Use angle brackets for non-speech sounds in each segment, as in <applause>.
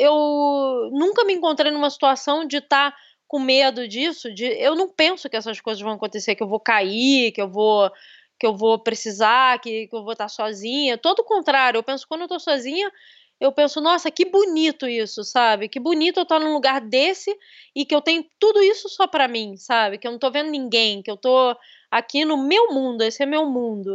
eu nunca me encontrei numa situação de estar tá com medo disso, de eu não penso que essas coisas vão acontecer, que eu vou cair, que eu vou que eu vou precisar, que, que eu vou estar sozinha. Todo o contrário, eu penso quando eu tô sozinha, eu penso, nossa, que bonito isso, sabe? Que bonito eu estar num lugar desse e que eu tenho tudo isso só para mim, sabe? Que eu não tô vendo ninguém, que eu tô aqui no meu mundo, esse é meu mundo.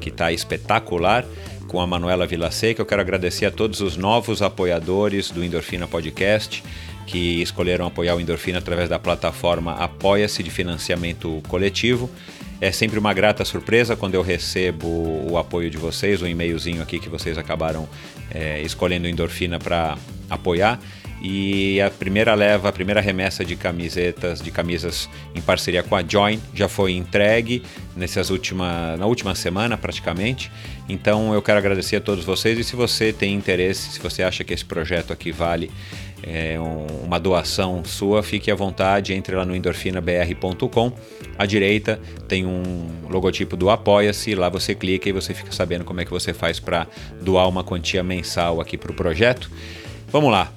que está espetacular com a Manuela Vilaseca. Eu quero agradecer a todos os novos apoiadores do Endorfina Podcast que escolheram apoiar o Endorfina através da plataforma Apoia-se de financiamento coletivo. É sempre uma grata surpresa quando eu recebo o apoio de vocês, um e-mailzinho aqui que vocês acabaram é, escolhendo Endorfina para apoiar. E a primeira leva, a primeira remessa de camisetas, de camisas em parceria com a Join já foi entregue nessas última, na última semana praticamente. Então eu quero agradecer a todos vocês e se você tem interesse, se você acha que esse projeto aqui vale é, um, uma doação sua, fique à vontade, entre lá no endorfinabr.com. À direita tem um logotipo do Apoia-se, lá você clica e você fica sabendo como é que você faz para doar uma quantia mensal aqui para o projeto. Vamos lá.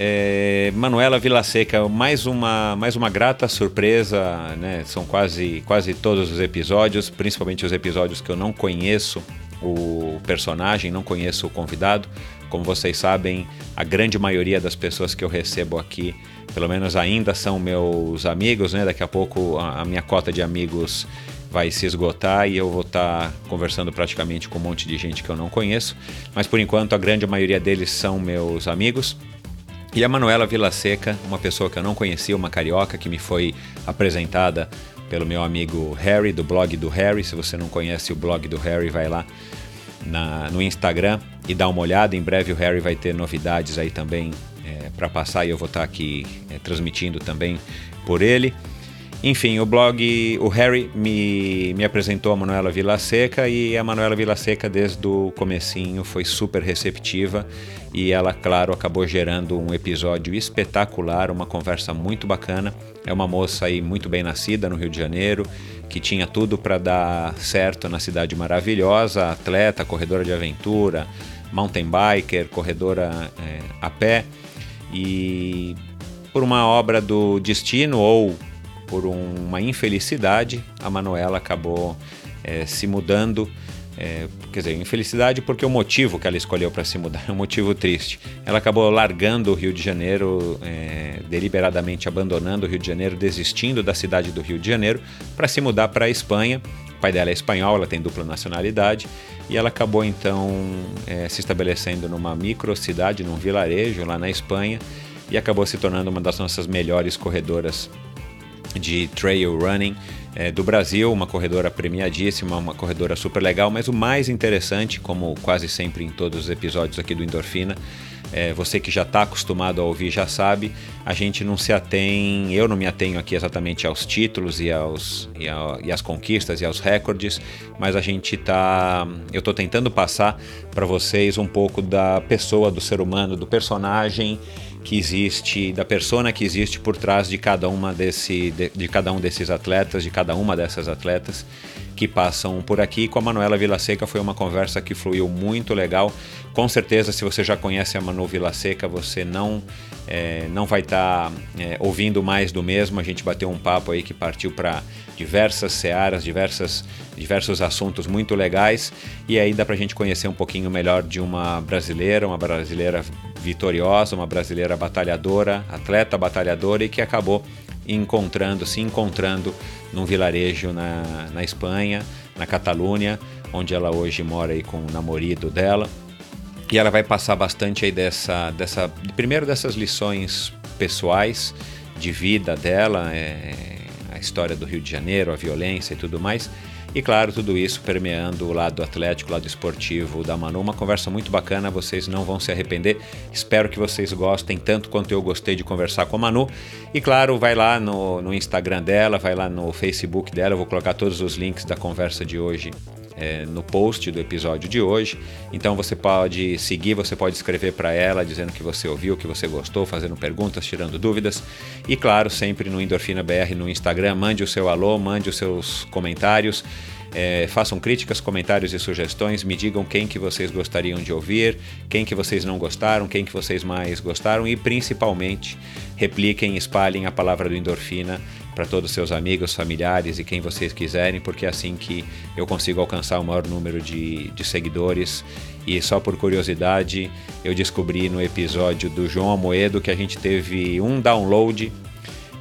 É, Manuela Vilaseca, mais uma, mais uma grata surpresa, né? São quase, quase todos os episódios, principalmente os episódios que eu não conheço o personagem, não conheço o convidado. Como vocês sabem, a grande maioria das pessoas que eu recebo aqui, pelo menos ainda são meus amigos, né? Daqui a pouco a, a minha cota de amigos vai se esgotar e eu vou estar conversando praticamente com um monte de gente que eu não conheço. Mas por enquanto a grande maioria deles são meus amigos. E a Manuela Vila Seca, uma pessoa que eu não conhecia, uma carioca que me foi apresentada pelo meu amigo Harry, do blog do Harry. Se você não conhece o blog do Harry, vai lá na, no Instagram e dá uma olhada. Em breve o Harry vai ter novidades aí também é, para passar e eu vou estar tá aqui é, transmitindo também por ele. Enfim, o blog, o Harry me, me apresentou a Manuela Vila Seca e a Manuela Vila Seca desde o comecinho foi super receptiva e ela, claro, acabou gerando um episódio espetacular, uma conversa muito bacana. É uma moça aí muito bem nascida no Rio de Janeiro, que tinha tudo para dar certo na cidade maravilhosa, atleta, corredora de aventura, mountain biker, corredora é, a pé e por uma obra do destino ou por uma infelicidade, a Manuela acabou é, se mudando. É, quer dizer, infelicidade porque o motivo que ela escolheu para se mudar é um motivo triste. Ela acabou largando o Rio de Janeiro, é, deliberadamente abandonando o Rio de Janeiro, desistindo da cidade do Rio de Janeiro para se mudar para a Espanha. O pai dela é espanhol, ela tem dupla nacionalidade e ela acabou então é, se estabelecendo numa micro cidade, num vilarejo lá na Espanha e acabou se tornando uma das nossas melhores corredoras de trail running é, do Brasil, uma corredora premiadíssima, uma corredora super legal, mas o mais interessante, como quase sempre em todos os episódios aqui do Endorfina, é, você que já está acostumado a ouvir já sabe, a gente não se atém, eu não me atenho aqui exatamente aos títulos e, aos, e, a, e às conquistas e aos recordes, mas a gente está, eu estou tentando passar para vocês um pouco da pessoa, do ser humano, do personagem que existe, da persona que existe por trás de cada uma desse, de, de cada um desses atletas, de cada uma dessas atletas que passam por aqui. Com a Manuela Vilaseca foi uma conversa que fluiu muito legal. Com certeza, se você já conhece a Manu Vilaseca, você não é, não vai estar tá, é, ouvindo mais do mesmo. A gente bateu um papo aí que partiu para diversas searas, diversas, diversos assuntos muito legais. E aí dá para a gente conhecer um pouquinho melhor de uma brasileira, uma brasileira vitoriosa, uma brasileira batalhadora, atleta batalhadora e que acabou encontrando, se encontrando num vilarejo na, na Espanha, na Catalunha, onde ela hoje mora aí com o namorado dela. E ela vai passar bastante aí dessa, dessa primeiro dessas lições pessoais de vida dela, é, a história do Rio de Janeiro, a violência e tudo mais, e claro, tudo isso permeando o lado atlético, o lado esportivo da Manu. Uma conversa muito bacana, vocês não vão se arrepender. Espero que vocês gostem tanto quanto eu gostei de conversar com a Manu. E claro, vai lá no, no Instagram dela, vai lá no Facebook dela. Eu vou colocar todos os links da conversa de hoje é, no post do episódio de hoje. Então você pode seguir, você pode escrever para ela dizendo que você ouviu, que você gostou, fazendo perguntas, tirando dúvidas. E claro, sempre no Endorfina BR no Instagram, mande o seu alô, mande os seus comentários. É, façam críticas, comentários e sugestões, me digam quem que vocês gostariam de ouvir, quem que vocês não gostaram, quem que vocês mais gostaram e principalmente repliquem, espalhem a palavra do endorfina para todos os seus amigos, familiares e quem vocês quiserem, porque é assim que eu consigo alcançar o maior número de, de seguidores. E só por curiosidade, eu descobri no episódio do João Amoedo que a gente teve um download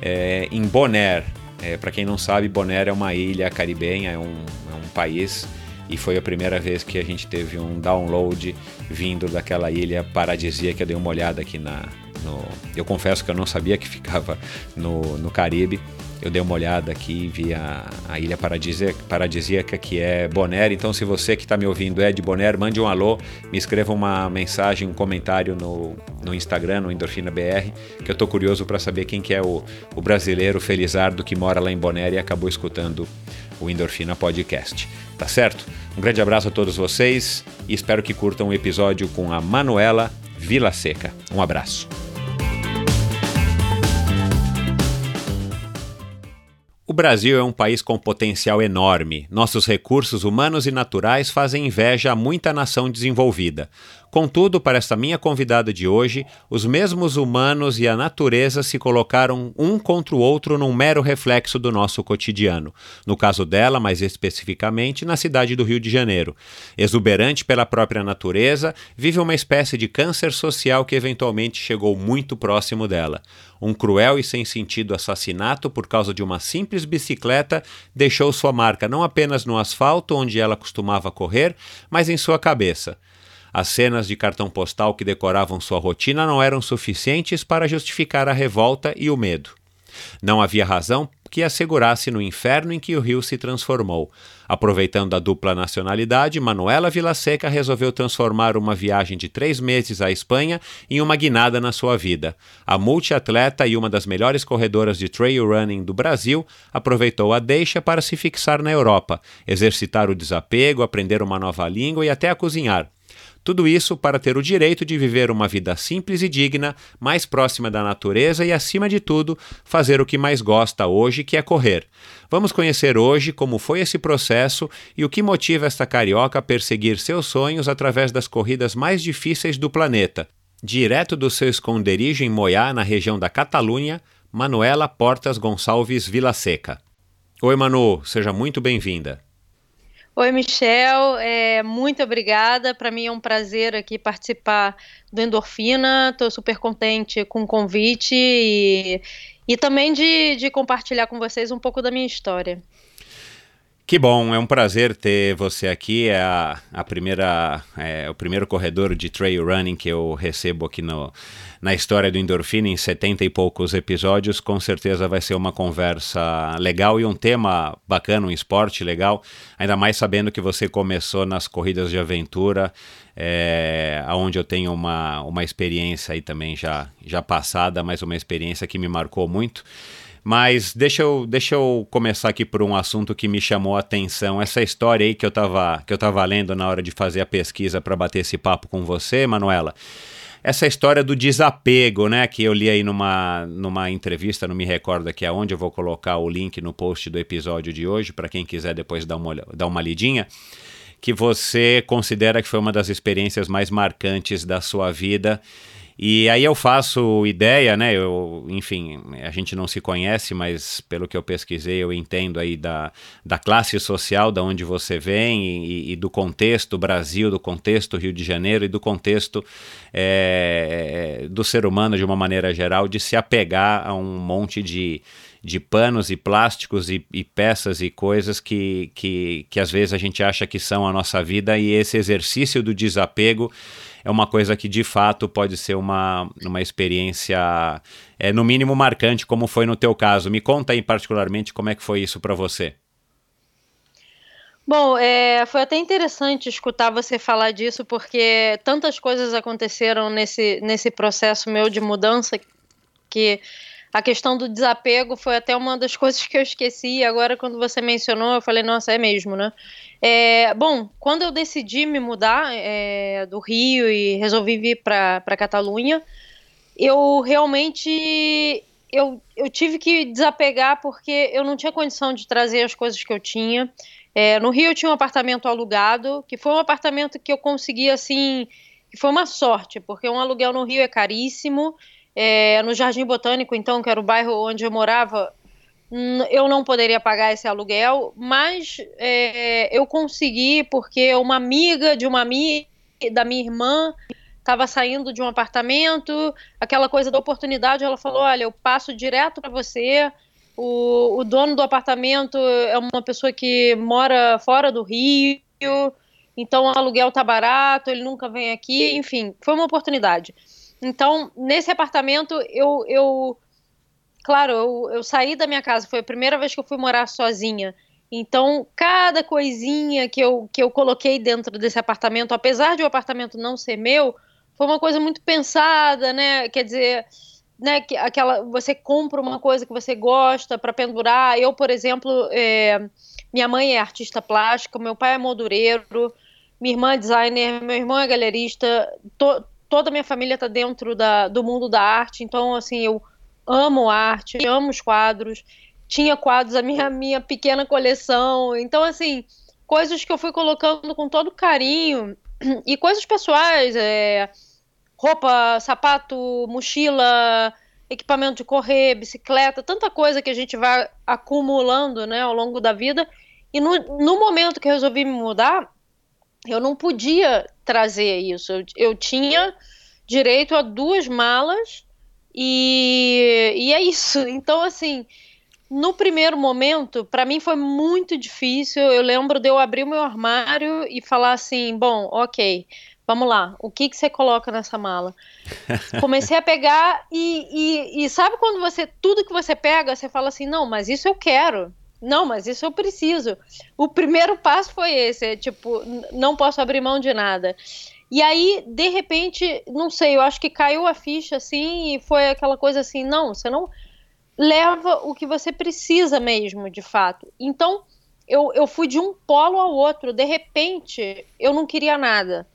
é, em Bonaire. É, para quem não sabe, Bonaire é uma ilha caribenha, é um, é um país e foi a primeira vez que a gente teve um download vindo daquela ilha paradisíaca. Eu dei uma olhada aqui na. No, eu confesso que eu não sabia que ficava no, no Caribe eu dei uma olhada aqui e vi a, a ilha paradisíaca, paradisíaca que é Bonaire. Então, se você que está me ouvindo é de Bonaire, mande um alô, me escreva uma mensagem, um comentário no, no Instagram, no Endorfina BR, que eu estou curioso para saber quem que é o, o brasileiro felizardo que mora lá em Bonaire e acabou escutando o Endorfina Podcast. Tá certo? Um grande abraço a todos vocês e espero que curtam o episódio com a Manuela Vila Seca. Um abraço. Brasil é um país com potencial enorme. Nossos recursos humanos e naturais fazem inveja a muita nação desenvolvida. Contudo, para esta minha convidada de hoje, os mesmos humanos e a natureza se colocaram um contra o outro num mero reflexo do nosso cotidiano. No caso dela, mais especificamente, na cidade do Rio de Janeiro. Exuberante pela própria natureza, vive uma espécie de câncer social que eventualmente chegou muito próximo dela. Um cruel e sem sentido assassinato por causa de uma simples bicicleta deixou sua marca não apenas no asfalto onde ela costumava correr, mas em sua cabeça. As cenas de cartão postal que decoravam sua rotina não eram suficientes para justificar a revolta e o medo. Não havia razão que assegurasse no inferno em que o rio se transformou. Aproveitando a dupla nacionalidade, Manuela Vilaseca resolveu transformar uma viagem de três meses à Espanha em uma guinada na sua vida. A multiatleta e uma das melhores corredoras de trail running do Brasil aproveitou a deixa para se fixar na Europa, exercitar o desapego, aprender uma nova língua e até a cozinhar. Tudo isso para ter o direito de viver uma vida simples e digna, mais próxima da natureza e, acima de tudo, fazer o que mais gosta hoje, que é correr. Vamos conhecer hoje como foi esse processo e o que motiva esta carioca a perseguir seus sonhos através das corridas mais difíceis do planeta. Direto do seu esconderijo em Moiá, na região da Catalunha, Manuela Portas Gonçalves Vilaseca. Oi, Manu, seja muito bem-vinda. Oi, Michel, é, muito obrigada. Para mim é um prazer aqui participar do Endorfina. Estou super contente com o convite e, e também de, de compartilhar com vocês um pouco da minha história. Que bom, é um prazer ter você aqui. É a, a primeira, é, o primeiro corredor de trail running que eu recebo aqui no, na história do Endorfina, em 70 e poucos episódios. Com certeza vai ser uma conversa legal e um tema bacana, um esporte legal. Ainda mais sabendo que você começou nas corridas de aventura, é, onde eu tenho uma, uma experiência aí também já, já passada, mas uma experiência que me marcou muito. Mas deixa eu, deixa eu começar aqui por um assunto que me chamou a atenção. Essa história aí que eu estava que eu tava lendo na hora de fazer a pesquisa para bater esse papo com você, Manuela. Essa história do desapego, né, que eu li aí numa, numa entrevista, não me recordo aqui aonde, eu vou colocar o link no post do episódio de hoje, para quem quiser depois dar uma, dar uma lidinha, que você considera que foi uma das experiências mais marcantes da sua vida e aí eu faço ideia, né? Eu, enfim, a gente não se conhece, mas pelo que eu pesquisei, eu entendo aí da, da classe social, da onde você vem e, e do contexto Brasil, do contexto Rio de Janeiro e do contexto é, do ser humano de uma maneira geral, de se apegar a um monte de de panos e plásticos e, e, peças e coisas que, que, que às vezes a gente acha que são a nossa vida e esse exercício do desapego é uma coisa que de fato pode ser uma, uma experiência, é, no mínimo marcante, como foi no teu caso. Me conta aí particularmente como é que foi isso para você. Bom, é, foi até interessante escutar você falar disso, porque tantas coisas aconteceram nesse, nesse processo meu de mudança que a questão do desapego foi até uma das coisas que eu esqueci. Agora, quando você mencionou, eu falei, nossa, é mesmo, né? É, bom, quando eu decidi me mudar é, do Rio e resolvi vir para Catalunha, eu realmente eu, eu tive que desapegar porque eu não tinha condição de trazer as coisas que eu tinha. É, no Rio eu tinha um apartamento alugado, que foi um apartamento que eu consegui assim, que foi uma sorte, porque um aluguel no Rio é caríssimo é, no Jardim Botânico, então, que era o bairro onde eu morava, eu não poderia pagar esse aluguel, mas é, eu consegui porque uma amiga de uma amiga da minha irmã estava saindo de um apartamento, aquela coisa da oportunidade, ela falou, olha, eu passo direto para você, o, o dono do apartamento é uma pessoa que mora fora do Rio, então o aluguel tá barato, ele nunca vem aqui, enfim, foi uma oportunidade. Então, nesse apartamento, eu, eu claro, eu, eu saí da minha casa, foi a primeira vez que eu fui morar sozinha. Então, cada coisinha que eu, que eu coloquei dentro desse apartamento, apesar de o apartamento não ser meu, foi uma coisa muito pensada, né? Quer dizer, né, que aquela você compra uma coisa que você gosta para pendurar. Eu, por exemplo, é, minha mãe é artista plástica, meu pai é moldureiro, minha irmã é designer, meu irmão é galerista. To, toda a minha família está dentro da, do mundo da arte, então, assim, eu amo arte, amo os quadros, tinha quadros, a minha, minha pequena coleção, então, assim, coisas que eu fui colocando com todo carinho, e coisas pessoais, é, roupa, sapato, mochila, equipamento de correr, bicicleta, tanta coisa que a gente vai acumulando, né, ao longo da vida, e no, no momento que eu resolvi me mudar, eu não podia trazer isso. Eu, eu tinha direito a duas malas e, e é isso. <laughs> Então, assim, no primeiro momento, para mim foi muito difícil. Eu lembro de eu abrir o meu armário e falar assim: bom, ok, vamos lá, o que, que você coloca nessa mala? <laughs> Comecei a pegar e, e, e, sabe quando você, tudo que você pega, você fala assim: não, mas isso eu quero. Não, mas isso eu preciso. O primeiro passo foi esse, é, tipo, não posso abrir mão de nada. E aí, de repente, não sei, eu acho que caiu a ficha assim e foi aquela coisa assim, não, você não leva o que você precisa mesmo, de fato. Então, eu, eu fui de um polo ao outro, de repente, eu não queria nada.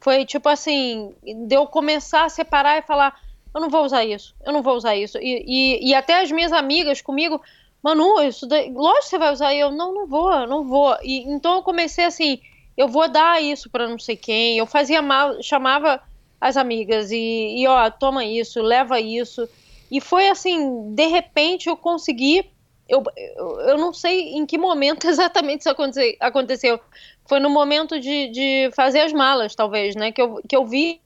Foi tipo assim, de eu começar a separar e falar, eu não vou usar isso, eu não vou usar isso. E, e, e até as minhas amigas comigo, Manu, isso daí, lógico que você vai usar. E eu, não, não vou, não vou. E, então eu comecei assim, eu vou dar isso para não sei quem. Eu fazia mal, chamava as amigas e, e, ó, toma isso, leva isso. E foi assim, de repente eu consegui. Eu, eu, eu não sei em que momento <laughs> exatamente isso aconte, aconteceu. Foi no momento de, de fazer as malas, talvez, né? Que eu, que eu vi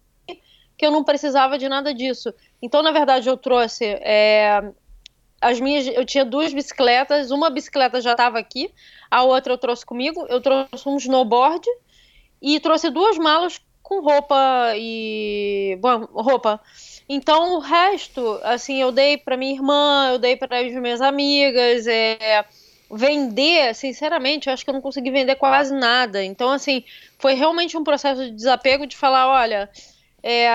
que eu não precisava de nada disso. Então, na verdade, eu trouxe é, as minhas, eu tinha duas bicicletas, uma bicicleta já estava aqui, a outra eu trouxe comigo, eu trouxe um snowboard e trouxe duas malas com roupa e bom, roupa. Então o resto, assim, eu dei para minha irmã, eu dei para as minhas amigas, é, vender, sinceramente, eu acho que eu não consegui vender quase nada. Então, assim, foi realmente um processo de desapego de falar, olha, é,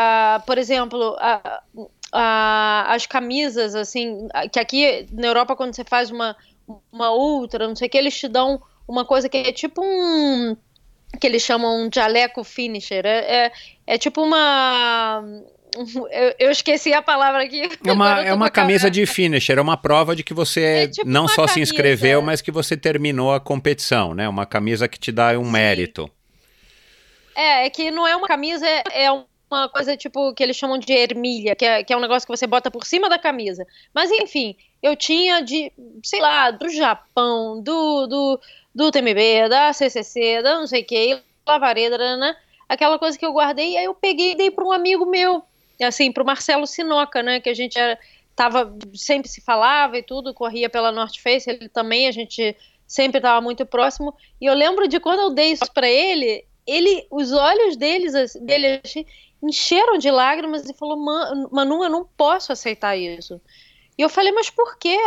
por exemplo, a, a, as camisas, assim, que aqui na Europa quando você faz uma, uma ultra, não sei o que, eles te dão uma coisa que é tipo um que eles chamam um jaleco finisher. É, é, é tipo uma. <laughs> Eu, eu, esqueci a palavra aqui. É uma, é uma camisa de finisher, é uma prova de que você é tipo não só camisa. se inscreveu, mas que você terminou a competição, né? Uma camisa que te dá um Sim. mérito. É, é que não é uma camisa, é, é uma coisa tipo que eles chamam de ermilha, que é, que é um negócio que você bota por cima da camisa. Mas enfim, eu tinha de, sei lá, do Japão, do, do do TMB, da CCC, da não sei o que, lavareda, né? Aquela coisa que eu guardei, aí eu peguei e dei para um amigo meu, assim, para o Marcelo Sinoca, né? Que a gente era, tava, sempre se falava e tudo, corria pela North Face, ele também, a gente sempre estava muito próximo. E eu lembro de quando eu dei isso para ele, ele, os olhos deles, dele assim, encheram de lágrimas e falou: Manu, eu não posso aceitar isso. E eu falei: Mas por quê?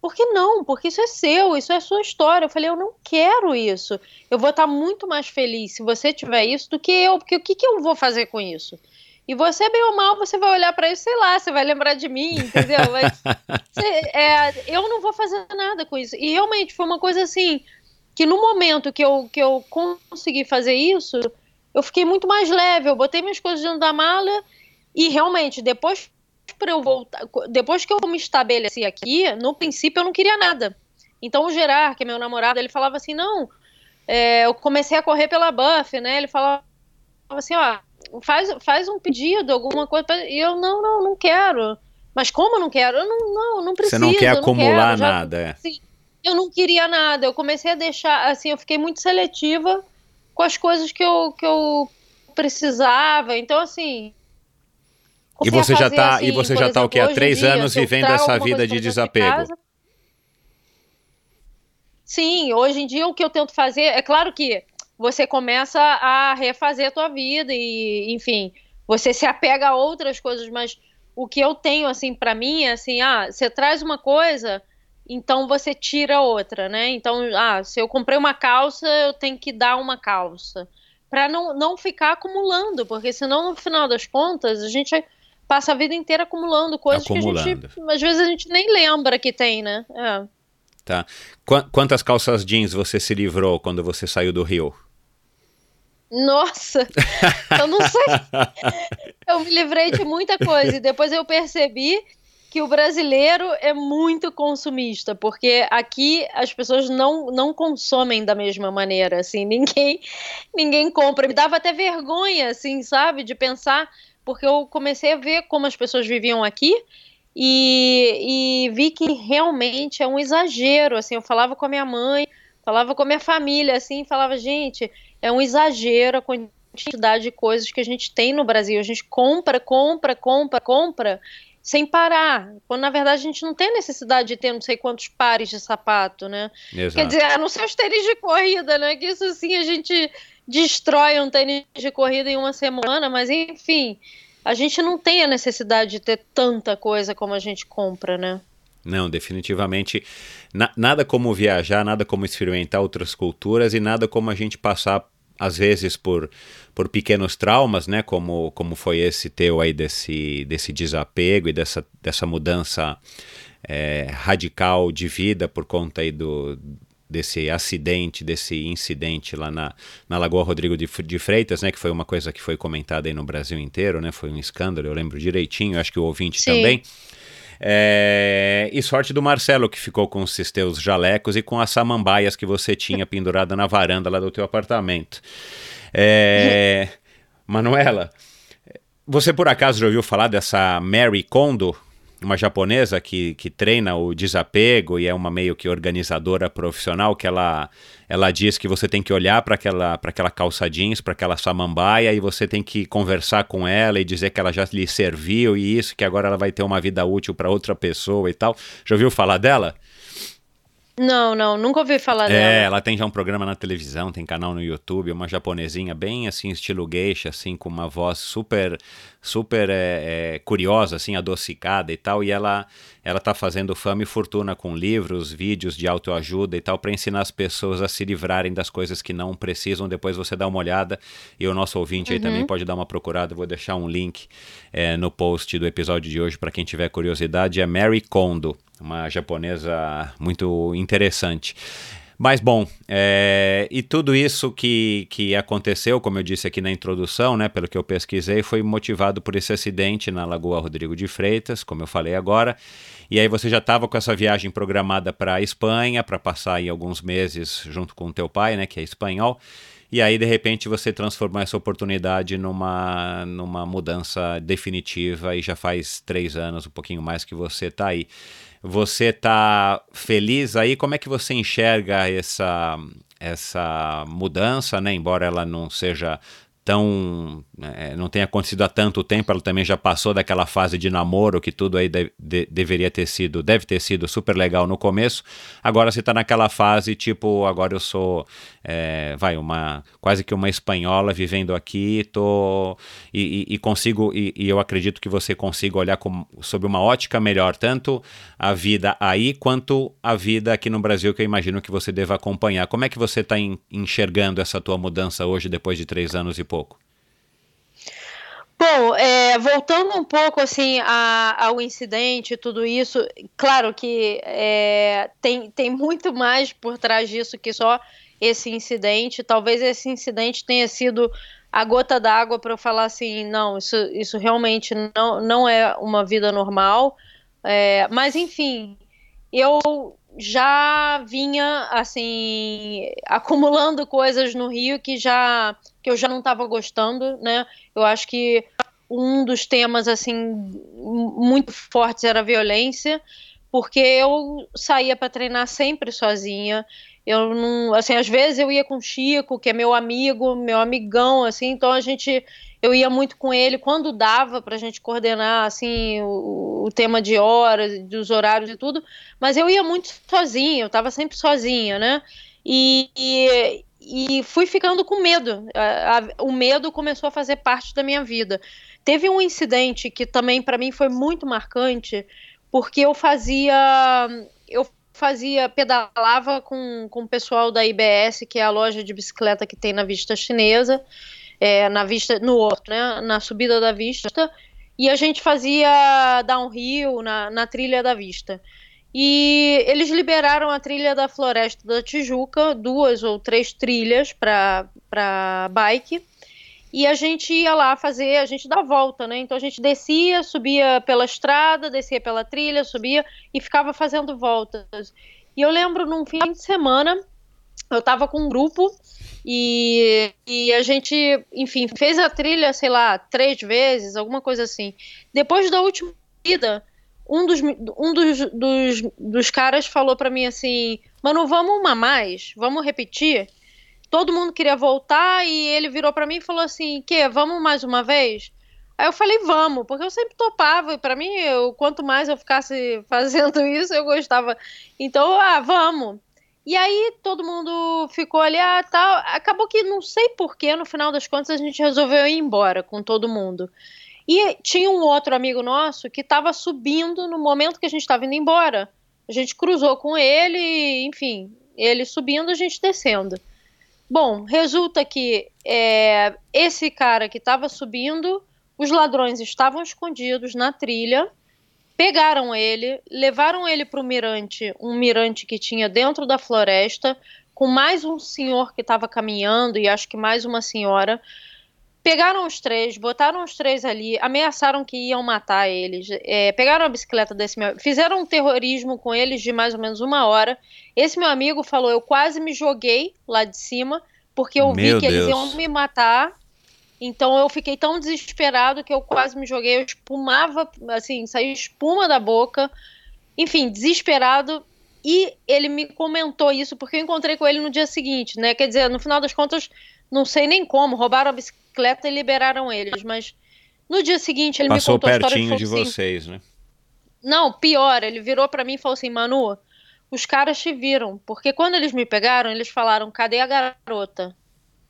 Por que não? Porque isso é seu, isso é sua história. Eu falei, eu não quero isso. Eu vou estar muito mais feliz se você tiver isso do que eu, porque o que, que eu vou fazer com isso? E você, bem ou mal, você vai olhar para isso, sei lá, você vai lembrar de mim, entendeu? Mas, <laughs> você, é, eu não vou fazer nada com isso. E realmente foi uma coisa assim, que no momento que eu, que eu consegui fazer isso, eu fiquei muito mais leve. Eu botei minhas coisas dentro da mala e realmente, depois para eu voltar, depois que eu me estabeleci aqui, no princípio eu não queria nada. Então o Gerard, que é meu namorado, ele falava assim, não, é, eu comecei a correr pela Buff, né? Ele falava assim, ó, faz, faz um pedido, alguma coisa, e eu não, não, não quero. Mas como eu não quero? Eu não, não, não preciso. Você não quer acumular quero, já, nada, é. Assim, eu não queria nada. Eu comecei a deixar, assim, eu fiquei muito seletiva com as coisas que eu, que eu precisava. Então, assim, e você já está assim, e você já está o que há três dia, anos vivendo essa vida de desapego. Sim, hoje em dia o que eu tento fazer é claro que você começa a refazer a tua vida e, enfim, você se apega a outras coisas, mas o que eu tenho assim para mim é assim, ah, você traz uma coisa, então você tira outra, né? Então, ah, se eu comprei uma calça, eu tenho que dar uma calça para não, não ficar acumulando, porque senão no final das contas a gente passa a vida inteira acumulando coisas acumulando. que a gente, às vezes a gente nem lembra que tem, né? É. Tá. Qu quantas calças jeans você se livrou quando você saiu do Rio? Nossa, eu não sei. <laughs> eu me livrei de muita coisa e depois eu percebi que o brasileiro é muito consumista, porque aqui as pessoas não, não consomem da mesma maneira, assim, <laughs> ninguém ninguém compra. Me dava até vergonha, assim, sabe, de pensar porque eu comecei a ver como as pessoas viviam aqui e, e, vi que realmente é um exagero. Assim, eu falava com a minha mãe, falava com a minha família, assim, falava, gente, é um exagero a quantidade de coisas que a gente tem no Brasil. A gente compra, compra, compra, compra sem parar. Quando na verdade a gente não tem necessidade de ter não sei quantos pares de sapato, né? Exato. Quer dizer, a não ser os tênis de corrida, né? Que isso sim a gente destrói um tênis de corrida em uma semana, mas enfim, a gente não tem a necessidade de ter tanta coisa como a gente compra, né? Não, definitivamente na, nada como viajar, nada como experimentar outras culturas e nada como a gente passar às vezes por, por pequenos traumas, né, como, como foi esse teu aí desse, desse desapego e dessa, dessa mudança é, radical de vida por conta aí do, desse acidente, desse incidente lá na, na Lagoa Rodrigo de, de, Freitas, né, que foi uma coisa que foi comentada aí no Brasil inteiro, né, foi um escândalo, eu lembro direitinho, acho que o ouvinte Sim. também. É, e sorte do Marcelo, que ficou com os teus jalecos e com as samambaias que você tinha <laughs> pendurada na varanda lá do teu apartamento. É, Manuela, você por acaso já ouviu falar dessa Mary Kondo? Uma japonesa que, que treina o desapego e é uma meio que organizadora profissional que ela ela diz que você tem que olhar para aquela para aquela calça jeans, para aquela samambaia e você tem que conversar com ela e dizer que ela já lhe serviu e isso que agora ela vai ter uma vida útil para outra pessoa e tal. Já ouviu falar dela? Não, não, nunca ouvi falar é, dela. É, ela tem já um programa na televisão, tem canal no YouTube, uma japonesinha bem assim, estilo geisha, assim, com uma voz super, super é, é, curiosa, assim, adocicada e tal, e ela, ela tá fazendo fama e fortuna com livros, vídeos de autoajuda e tal, para ensinar as pessoas a se livrarem das coisas que não precisam, depois você dá uma olhada, e o nosso ouvinte uhum. aí também pode dar uma procurada, vou deixar um link é, no post do episódio de hoje para quem tiver curiosidade, é Mary Kondo, uma japonesa muito interessante. Mas bom, é, e tudo isso que, que aconteceu, como eu disse aqui na introdução, né, pelo que eu pesquisei, foi motivado por esse acidente na Lagoa Rodrigo de Freitas, como eu falei agora. E aí você já estava com essa viagem programada para a Espanha, para passar aí alguns meses junto com o teu pai, né, que é espanhol. E aí, de repente, você transformou essa oportunidade numa, numa mudança definitiva e já faz três anos, um pouquinho mais que você está aí. Você está feliz aí? Como é que você enxerga essa, essa mudança, né? Embora ela não seja tão é, não tenha acontecido há tanto tempo, ela também já passou daquela fase de namoro que tudo aí de, de, deveria ter sido, deve ter sido super legal no começo. Agora você está naquela fase tipo, agora eu sou, é, vai, uma quase que uma espanhola vivendo aqui, tô e, e, e consigo e, e, eu acredito que você consiga olhar com, sob uma ótica melhor tanto a vida aí quanto a vida aqui no Brasil que eu imagino que você deva acompanhar. Como é que você está enxergando essa tua mudança hoje depois de três anos e pouco? Pouco? Bom, é, voltando um pouco assim a, ao incidente tudo isso, claro que é, tem, tem muito mais por trás disso que só esse incidente. Talvez esse incidente tenha sido a gota d'água para eu falar assim, não, isso, isso realmente não, não é uma vida normal. É, mas enfim, eu já vinha assim acumulando coisas no Rio que já que eu já não estava gostando, né? Eu acho que um dos temas assim muito fortes era a violência, porque eu saía para treinar sempre sozinha. Eu não, assim, às vezes eu ia com o Chico, que é meu amigo, meu amigão, assim, então a gente eu ia muito com ele quando dava para a gente coordenar assim o, o, tema de horas, dos horários e tudo, mas eu ia muito sozinha, eu estava sempre sozinha, né? E, e, e, fui ficando com medo. A, a, o medo começou a fazer parte da minha vida. Teve um incidente que também para mim foi muito marcante, porque eu fazia eu fazia pedalava com, com o pessoal da IBS, que é a loja de bicicleta que tem na Vista Chinesa é, na vista, no Horto, né, na subida da vista, e a gente fazia downhill na, na trilha da vista. E eles liberaram a trilha da Floresta da Tijuca, duas ou três trilhas para bike. E a gente ia lá fazer, a gente dá volta, né? Então a gente descia, subia pela estrada, descia pela trilha, subia e ficava fazendo voltas. E eu lembro num fim de semana, eu estava com um grupo e, e a gente, enfim, fez a trilha, sei lá, três vezes, alguma coisa assim. Depois da última ida, um dos, um dos, dos, dos caras falou para mim assim: Mano, vamos uma mais? Vamos repetir? Todo mundo queria voltar e ele virou para mim e falou assim: Que, vamos mais uma vez? Aí eu falei, vamos, porque eu sempre topava, e para mim, eu, quanto mais eu ficasse <laughs> fazendo isso, eu gostava. Então, ah, vamos. E aí todo mundo ficou ali, ah, tal. Acabou que não sei porquê, no final das contas, a gente resolveu ir embora com todo mundo. E tinha um outro amigo nosso que estava subindo no momento que a gente estava indo embora. A gente cruzou com ele, enfim, ele subindo, a gente descendo. Bom, resulta que é, esse cara que estava subindo, os ladrões estavam escondidos na trilha pegaram ele, levaram ele para o mirante, um mirante que tinha dentro da floresta, com mais um senhor que estava caminhando e acho que mais uma senhora. Pegaram os três, botaram os três ali, ameaçaram que iam matar eles. É, pegaram a bicicleta desse meu, fizeram um terrorismo com eles de mais ou menos uma hora. Esse meu amigo falou: eu quase me joguei lá de cima porque eu meu vi que Deus. eles iam me matar Então eu fiquei tão desesperado que eu quase me joguei, eu espumava, assim, saiu espuma da boca. Enfim, desesperado. E ele me comentou isso porque eu encontrei com ele no dia seguinte, né? Quer dizer, no final das contas, não sei nem como, roubaram a bicicleta e liberaram eles, mas no dia seguinte ele Passou me contou a história pertinho de assim, vocês, né? Não, pior, ele virou para mim e falou assim: "Manu, os caras te viram, porque quando eles me pegaram, eles falaram: "Cadê a garota?"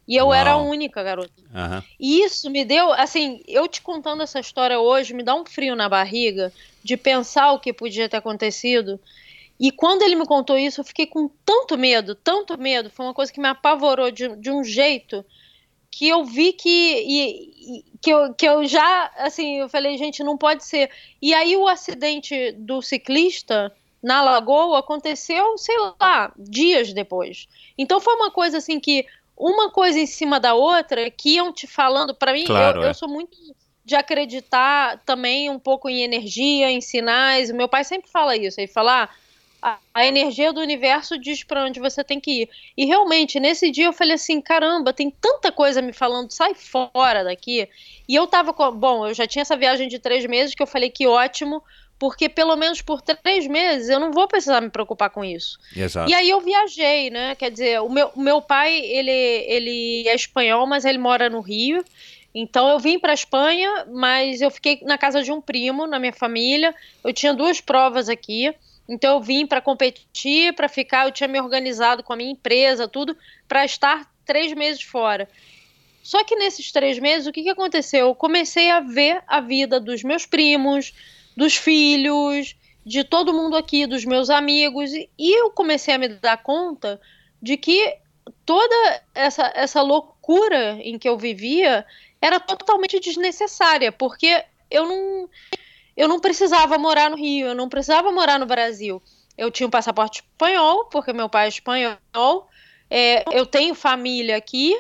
E eu Uau. era a única garota. Aham. E isso me deu, assim, eu te contando essa história hoje, me dá um frio na barriga de pensar o que podia ter acontecido. E quando ele me contou isso, eu fiquei com tanto medo, tanto medo. Foi uma coisa que me apavorou de, de um jeito que eu vi que, e- e- que, eu, que eu já, assim, eu falei, gente, não pode ser. E aí o acidente do ciclista na Lagoa aconteceu, sei lá, dias depois. Então foi uma coisa assim que uma coisa em cima da outra que iam te falando, para mim, Claro, eu, é. eu sou muito de acreditar também um pouco em energia, em sinais. O meu pai sempre fala isso, ele fala, ah, a, a energia do universo diz para onde você tem que ir. E realmente, nesse dia eu falei assim, caramba, tem tanta coisa me falando, sai fora daqui. E eu tava com, bom, eu já tinha essa viagem de três meses que eu falei que ótimo, porque pelo menos por três meses eu não vou precisar me preocupar com isso. Exato. E aí eu viajei, né? Quer dizer, o meu, o meu pai, ele, ele é espanhol, mas ele mora no Rio. Então eu vim para Espanha, mas eu fiquei na casa de um primo, na minha família. Eu tinha duas provas aqui. Então eu vim para competir, para ficar, eu tinha me organizado com a minha empresa, tudo, para estar três meses fora. Só que nesses três meses, o que, que aconteceu? Eu comecei a ver a vida dos meus primos, dos filhos, de todo mundo aqui, dos meus amigos, e, e eu comecei a me dar conta de que toda essa, essa loucura em que eu vivia era totalmente desnecessária, porque eu não, eu não precisava morar no Rio, eu não precisava morar no Brasil. Eu tinha um passaporte espanhol, porque meu pai é espanhol, é, eu tenho família aqui,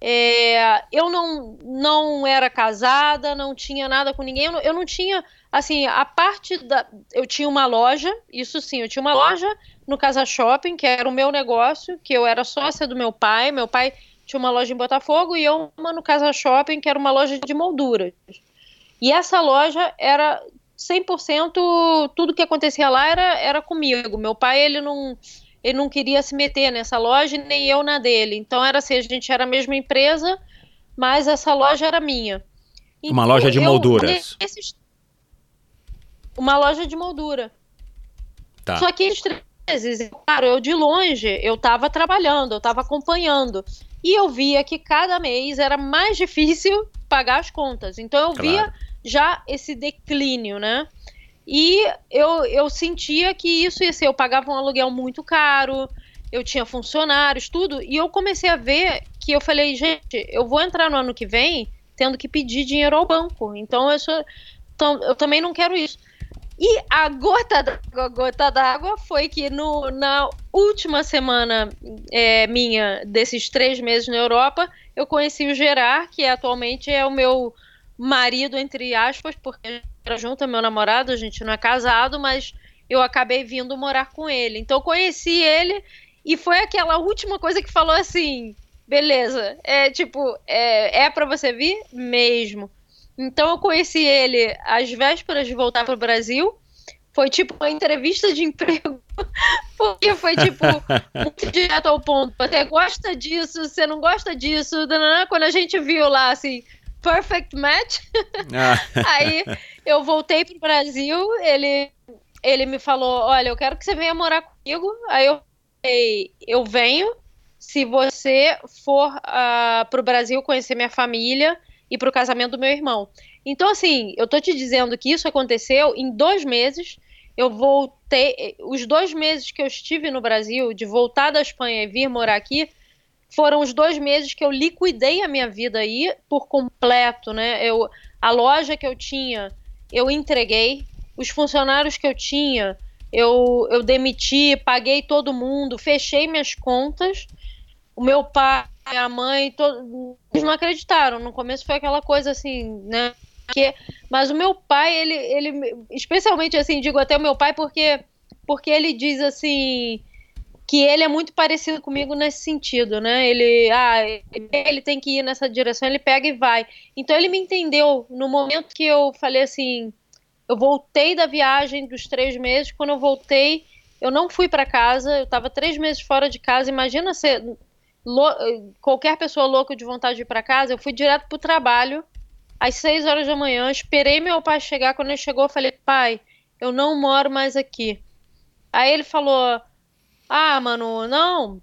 é, eu não, não era casada, não tinha nada com ninguém, eu não, eu não tinha, assim, a parte da. Eu tinha uma loja, isso sim, eu tinha uma loja no Casa Shopping, que era o meu negócio, que eu era sócia do meu pai. Meu pai tinha uma loja em Botafogo e eu uma no Casa Shopping, que era uma loja de molduras. E essa loja era 100%, tudo que acontecia lá era, era comigo. Meu pai, ele não ele não queria se meter nessa loja, nem eu na dele. Então era assim, a gente era a mesma empresa, mas essa loja era minha. Uma Então, loja de eu, molduras. Uma loja de moldura. Tá. Só que três meses, claro, eu de longe, eu estava trabalhando, eu estava acompanhando. E eu via que cada mês era mais <laughs> difícil pagar as contas. Então eu Claro. via já esse declínio, né? E eu, eu sentia que isso ia ser, eu pagava um aluguel muito caro, eu tinha funcionários, tudo, e eu comecei a ver que eu falei, gente, eu vou entrar no ano que vem tendo que pedir dinheiro ao banco. Então eu, sou, então, eu também não quero isso. E a gota d'água, gota d'água foi que no, na última semana é, minha desses três meses na Europa, eu conheci o Gerard, que atualmente é o meu marido, entre aspas, porque era junto, é meu namorado, a gente não é casado, mas eu acabei vindo morar com ele. Então eu conheci ele e foi aquela última coisa que falou assim, beleza, é tipo, é, é para você vir? Mesmo. Então eu conheci ele às vésperas de voltar para o Brasil. Foi tipo uma entrevista de <laughs> emprego, porque foi tipo muito direto ao ponto. Você gosta disso, você não gosta disso. Quando a gente viu lá assim, perfect match, Ah, <laughs> aí eu voltei pro Brasil, ele, ele me falou, olha, eu quero que você venha morar comigo. Aí eu falei, eu venho se você for uh, pro Brasil conhecer minha família e pro casamento do meu irmão. Então, assim, eu tô te dizendo que isso aconteceu em dois meses. Eu voltei. Os dois meses que eu estive no Brasil, de voltar da Espanha e vir morar aqui, foram os dois meses que eu liquidei a minha vida aí por completo, né? Eu, a loja que eu tinha, eu entreguei. Os funcionários que eu tinha, eu, eu demiti, paguei todo mundo, fechei minhas contas. O meu pai, a mãe, todo, eles não acreditaram. No começo foi aquela coisa assim, né? Mas o meu pai, ele, ele, especialmente assim, digo até o meu pai porque, porque ele diz assim que ele é muito parecido comigo nesse sentido, né? Ele, ah, ele tem que ir nessa direção, ele pega e vai. Então ele me entendeu no momento que eu falei assim, eu voltei da viagem dos três meses, quando eu voltei, eu não fui para casa, eu estava três meses fora de casa. Imagina ser qualquer pessoa louca de vontade de ir para casa. Eu fui direto para o trabalho às seis horas da manhã, esperei meu pai chegar. Quando ele chegou, eu falei, pai, eu não moro mais aqui. Aí ele falou ah, mano, não,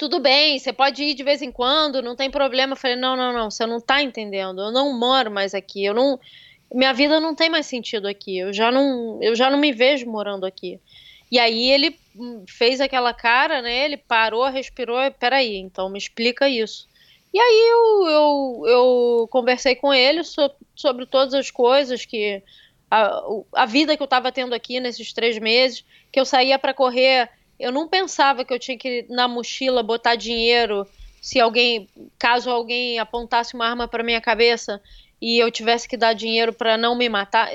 tudo bem, você pode ir de vez em quando, não tem problema. Eu falei, não, não, não, você não tá entendendo. Eu não moro mais aqui. Eu não, minha vida não tem mais sentido aqui. Eu já não, eu já não me vejo morando aqui. E aí ele fez aquela cara, né? Ele parou, respirou. Peraí, então me explica isso. E aí eu, eu, eu conversei com ele so, sobre todas as coisas que a, a vida que eu estava tendo aqui nesses três meses, que eu saía para correr eu não pensava que eu tinha que na mochila botar dinheiro se alguém, caso alguém apontasse uma arma para minha cabeça e eu tivesse que dar dinheiro para não me matar,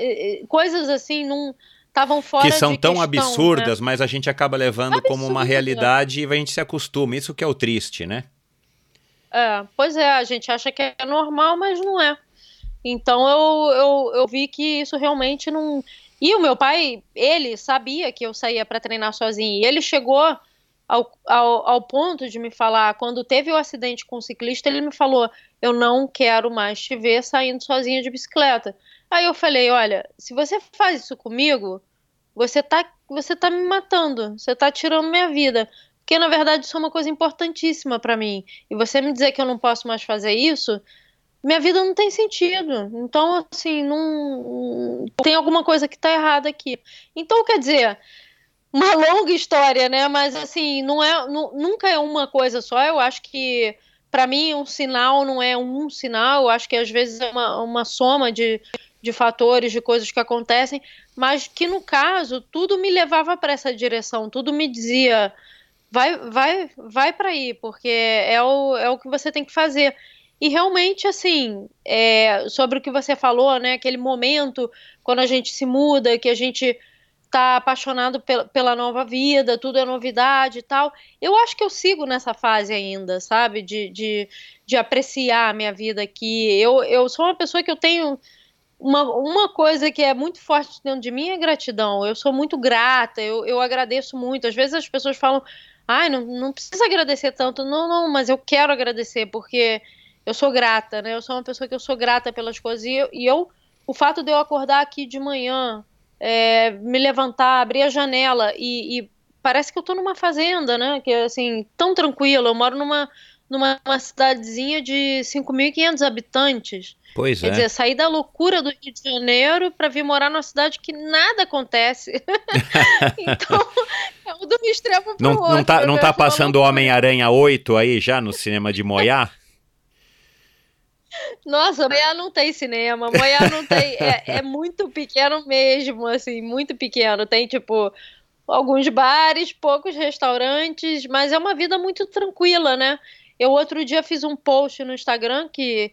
coisas assim não estavam fora que são tão questão, absurdas, né? mas a gente acaba levando Absurdo, como uma realidade e a gente se acostuma. Isso que é o triste, né? É, pois é, a gente acha que é normal, mas não é. Então eu, eu, eu vi que isso realmente não. E o meu pai, ele sabia que eu saía para treinar sozinho. E ele chegou ao, ao, ao, ponto de me falar, quando teve o acidente com o ciclista, ele me falou: Eu não quero mais te ver saindo sozinha de bicicleta. Aí eu falei: Olha, se você faz isso comigo, você tá, você tá me matando, você tá tirando minha vida. Porque na verdade isso é uma coisa importantíssima para mim. E você me dizer que eu não posso mais fazer isso, minha vida não tem sentido. Então, assim, não tem alguma coisa que tá errada aqui. Então, quer dizer, uma longa história, né? Mas assim, não é, nunca é uma coisa só. Eu acho que para mim um sinal não é um sinal. Eu acho que às vezes é uma, uma soma de, de fatores, de coisas que acontecem, mas que no caso tudo me levava para essa direção. Tudo me dizia vai, vai, vai para aí, porque é o, é o que você tem que fazer. E realmente, assim, é, sobre o que você falou, né? Aquele momento quando a gente se muda, que a gente tá apaixonado pela, pela nova vida, tudo é novidade e tal. Eu acho que eu sigo nessa fase ainda, sabe? De, de, de apreciar a minha vida aqui. Eu, eu sou uma pessoa que eu tenho. Uma, uma coisa que é muito forte dentro de mim é gratidão. Eu sou muito grata, eu, eu agradeço muito. Às vezes as pessoas falam, ai, não, não precisa agradecer tanto. Não, não, mas eu quero agradecer, porque eu sou grata, né? Eu sou uma pessoa que eu sou grata pelas coisas. E eu, e eu o fato de eu acordar aqui de manhã, é, me levantar, abrir a janela e, e, parece que eu tô numa fazenda, né? Que é assim, tão tranquilo. Eu moro numa, numa cidadezinha de 5.500 habitantes. Pois Quer é. dizer, sair da loucura do Rio de Janeiro para vir morar numa cidade que nada acontece. <laughs> então, é um do extremo pro não, outro. Não tá, não tá uma passando. Homem-Aranha 8 aí já no cinema de Moiá? Nossa, Moiá não tem cinema, Moiá não tem. É, é muito pequeno mesmo, assim, muito pequeno. Tem, tipo, alguns bares, poucos restaurantes, mas é uma vida muito tranquila, né? Eu outro dia fiz um post no Instagram que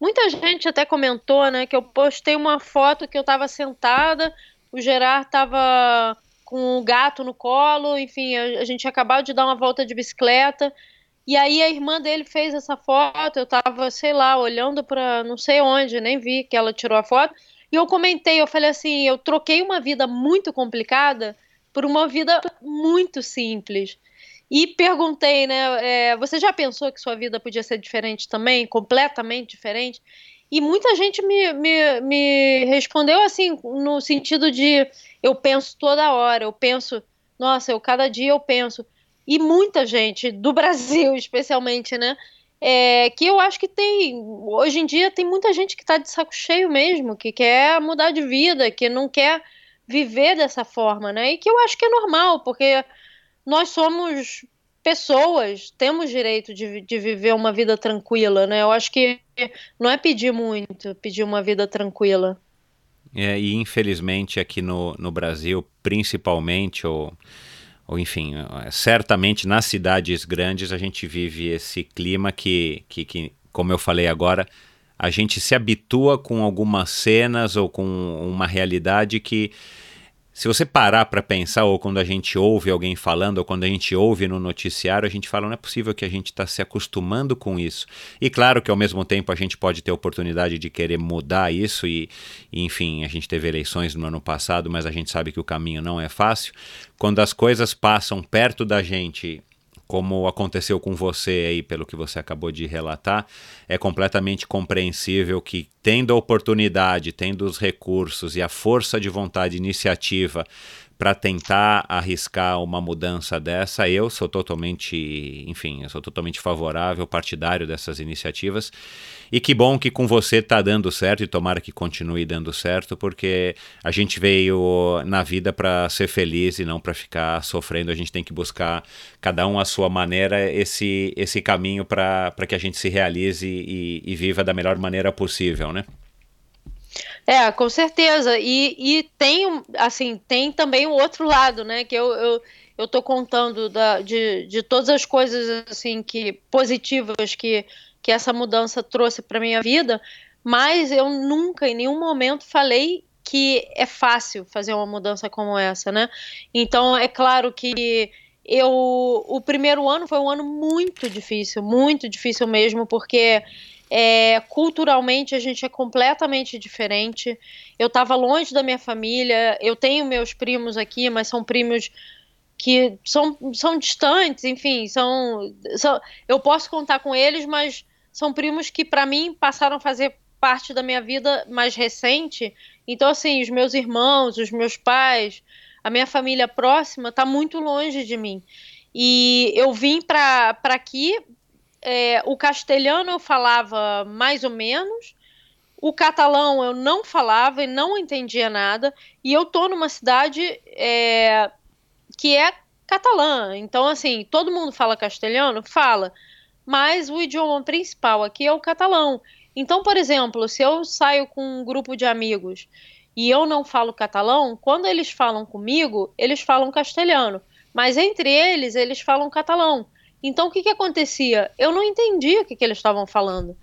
muita gente até comentou, né? Que eu postei uma foto que eu tava sentada, o Gerard tava com o gato no colo, enfim, a, a gente acabou de dar uma volta de bicicleta. E aí a irmã dele fez essa foto, eu tava, sei lá, olhando para não sei onde, nem vi que ela tirou a foto. E eu comentei, eu falei assim, eu troquei uma vida muito complicada por uma vida muito simples. E perguntei, né, é, você já pensou que sua vida podia ser diferente também, completamente diferente? E muita gente me, me, me respondeu assim, no sentido de eu penso toda hora, eu penso, nossa, eu cada dia eu penso e muita gente do Brasil, <laughs> especialmente, né? É, que eu acho que tem, hoje em dia, tem muita gente que está de saco cheio mesmo, que quer mudar de vida, que não quer viver dessa forma, né? E que eu acho que é normal, porque nós somos pessoas, temos direito de, de viver uma vida tranquila, né? Eu acho que não é pedir muito, pedir uma vida tranquila. É, e infelizmente aqui no, no Brasil, principalmente, ou, ou enfim, certamente nas cidades grandes a gente vive esse clima que, que, que, como eu falei agora, a gente se habitua com algumas cenas ou com uma realidade que se você parar para pensar, ou quando a gente ouve alguém falando, ou quando a gente ouve no noticiário, a gente fala, não é possível que a gente está se acostumando com isso. E claro que ao mesmo tempo a gente pode ter oportunidade de querer mudar isso, e, e enfim, a gente teve eleições no ano passado, mas a gente sabe que o caminho não é fácil. Quando as coisas passam perto da gente como aconteceu com você aí, pelo que você acabou de relatar, é completamente compreensível que, tendo a oportunidade, tendo os recursos e a força de vontade, iniciativa para tentar arriscar uma mudança dessa, eu sou totalmente, enfim, eu sou totalmente favorável, partidário dessas iniciativas. E que bom que com você está dando certo e tomara que continue dando certo, porque a gente veio na vida para ser feliz e não para ficar sofrendo. A gente tem que buscar, cada um à sua maneira, esse, esse caminho para que a gente se realize e, e viva da melhor maneira possível, né? É, com certeza. E, e tem, assim, tem também o outro lado, né? Que eu, eu, eu tô contando da, de, de todas as coisas, assim, que positivas que, que essa mudança trouxe para minha vida, mas eu nunca, em nenhum momento, falei que é fácil fazer uma mudança como essa, né? Então, é claro que eu o primeiro ano foi um ano muito difícil, muito difícil mesmo, porque é, culturalmente a gente é completamente diferente. Eu estava longe da minha família, eu tenho meus primos aqui, mas são primos que são, são distantes, enfim, são, são eu posso contar com eles, mas são primos que para mim passaram a fazer parte da minha vida mais recente. Então assim, os meus irmãos, os meus pais, a minha família próxima está muito longe de mim. E eu vim para aqui é, o castelhano eu falava mais ou menos, o catalão eu não falava e não entendia nada, e eu tô numa cidade é, que é catalã, então assim, todo mundo fala castelhano? Fala, mas o idioma principal aqui é o catalão. Então, por exemplo, se eu saio com um grupo de amigos e eu não falo catalão, quando eles falam comigo, eles falam castelhano, mas entre eles, eles falam catalão. Então, o que, que acontecia? Eu não entendia o que, que eles estavam falando.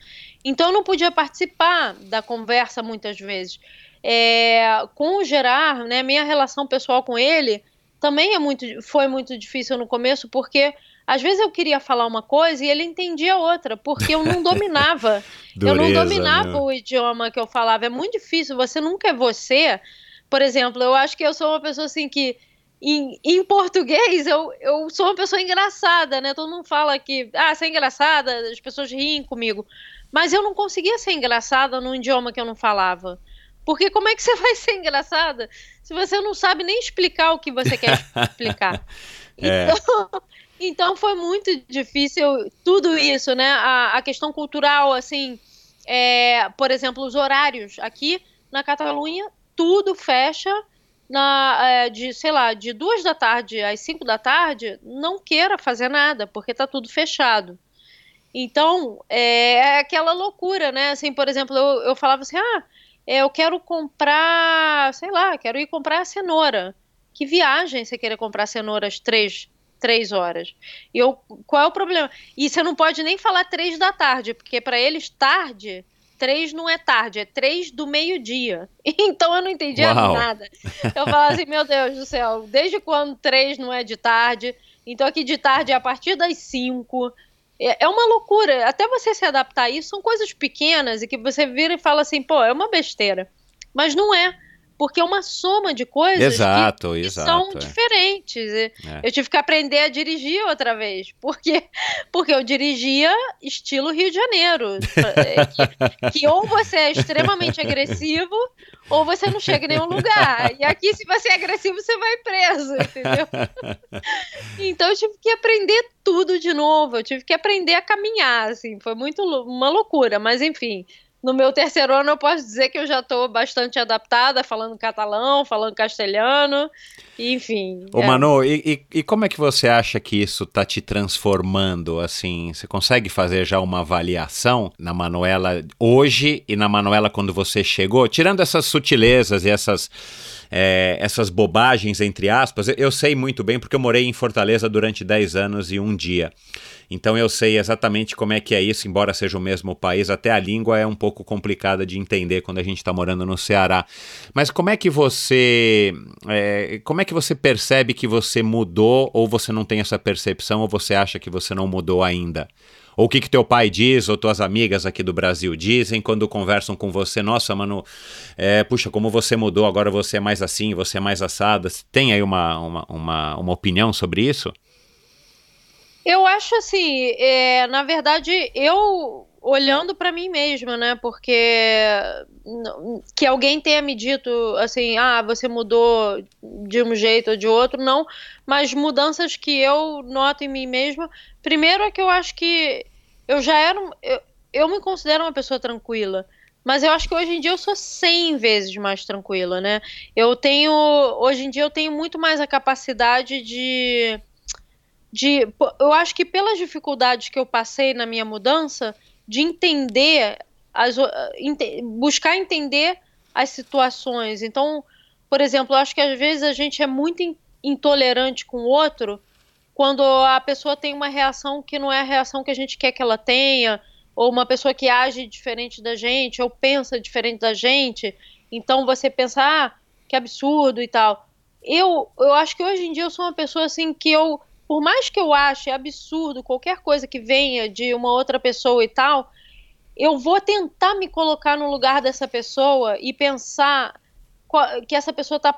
Então, eu não podia participar da conversa muitas vezes. É, com o Gerard, né, minha relação pessoal com ele também é muito, foi muito difícil no começo, porque às vezes eu queria falar uma coisa e ele entendia outra, porque eu não <laughs> dominava. Dureza, eu não dominava meu. o idioma que eu falava. É muito difícil, você nunca é você. Por exemplo, eu acho que eu sou uma pessoa assim que em, em, português, eu, eu sou uma pessoa engraçada, né? Todo mundo fala que, ah, você é engraçada, as pessoas riem comigo. Mas eu não conseguia ser engraçada num idioma que eu não falava. Porque como é que você vai ser engraçada se você não sabe nem explicar o que você quer explicar? <laughs> é. então, então foi muito difícil tudo isso, né? A, a questão cultural, assim, é, por exemplo, os horários. Aqui na Catalunha, tudo fecha na, é, de, sei lá, de duas da tarde às cinco da tarde, não queira fazer nada, porque tá tudo fechado. Então, é, é aquela loucura, né? Assim, por exemplo, eu, eu falava assim, ah, eu quero comprar, sei lá, quero ir comprar cenoura. Que viagem você querer comprar cenoura às três, três horas? E eu, qual é o problema? E você não pode nem falar três da tarde, porque para eles tarde três não é tarde, é três do meio-dia. <laughs> Então eu não entendia Uau. nada. Eu falava assim, meu Deus do céu, desde quando três não é de tarde? Então aqui de tarde é a partir das cinco. É, é uma loucura. Até você se adaptar a isso, são coisas pequenas e que você vira e fala assim, pô, é uma besteira. Mas não é porque é uma soma de coisas exato, que, que exato, são é. diferentes. É. Eu tive que aprender a dirigir outra vez, porque, porque eu dirigia estilo Rio de Janeiro, que, <laughs> que ou você é extremamente agressivo ou você não chega em nenhum lugar. E aqui, se você é agressivo, você vai preso, entendeu? <laughs> então eu tive que aprender tudo de novo, eu tive que aprender a caminhar, assim, foi muito uma loucura, mas enfim, no meu terceiro ano, eu posso dizer que eu já estou bastante adaptada, falando catalão, falando castelhano, enfim. Ô, é. Manu, e, e, e, como é que você acha que isso está te transformando? Assim, você consegue fazer já uma avaliação na Manuela hoje e na Manuela quando você chegou? Tirando essas sutilezas e essas é, essas bobagens, entre aspas. Eu sei muito bem porque eu morei em Fortaleza durante 10 anos e um dia. Então eu sei exatamente como é que é isso, embora seja o mesmo país, até a língua é um pouco complicada de entender quando a gente está morando no Ceará. Mas como é que você é, como é que você percebe que você mudou ou você não tem essa percepção ou você acha que você não mudou ainda? Ou o que, que teu pai diz, ou tuas amigas aqui do Brasil dizem quando conversam com você, nossa, mano, é, puxa, como você mudou, agora você é mais assim, você é mais assada. Tem aí uma, uma, uma, uma opinião sobre isso? Eu acho assim, é, na verdade, eu olhando para mim mesma, né? Porque que alguém tenha me dito assim, ah, você mudou de um jeito ou de outro, não. Mas mudanças que eu noto em mim mesma, primeiro é que eu acho que eu já era, eu, eu me considero uma pessoa tranquila. Mas eu acho que hoje em dia eu sou 100 vezes mais tranquila, né? Eu tenho, hoje em dia eu tenho muito mais a capacidade de de eu acho que pelas dificuldades que eu passei na minha mudança, de entender as buscar entender as situações. Então, por exemplo, eu acho que às vezes a gente é muito intolerante com o outro quando a pessoa tem uma reação que não é a reação que a gente quer que ela tenha, ou uma pessoa que age diferente da gente, ou pensa diferente da gente. Então você pensa, ah, que absurdo e tal. Eu, eu acho que hoje em dia eu sou uma pessoa assim que eu por mais que eu ache absurdo qualquer coisa que venha de uma outra pessoa e tal, eu vou tentar me colocar no lugar dessa pessoa e pensar que essa pessoa tá.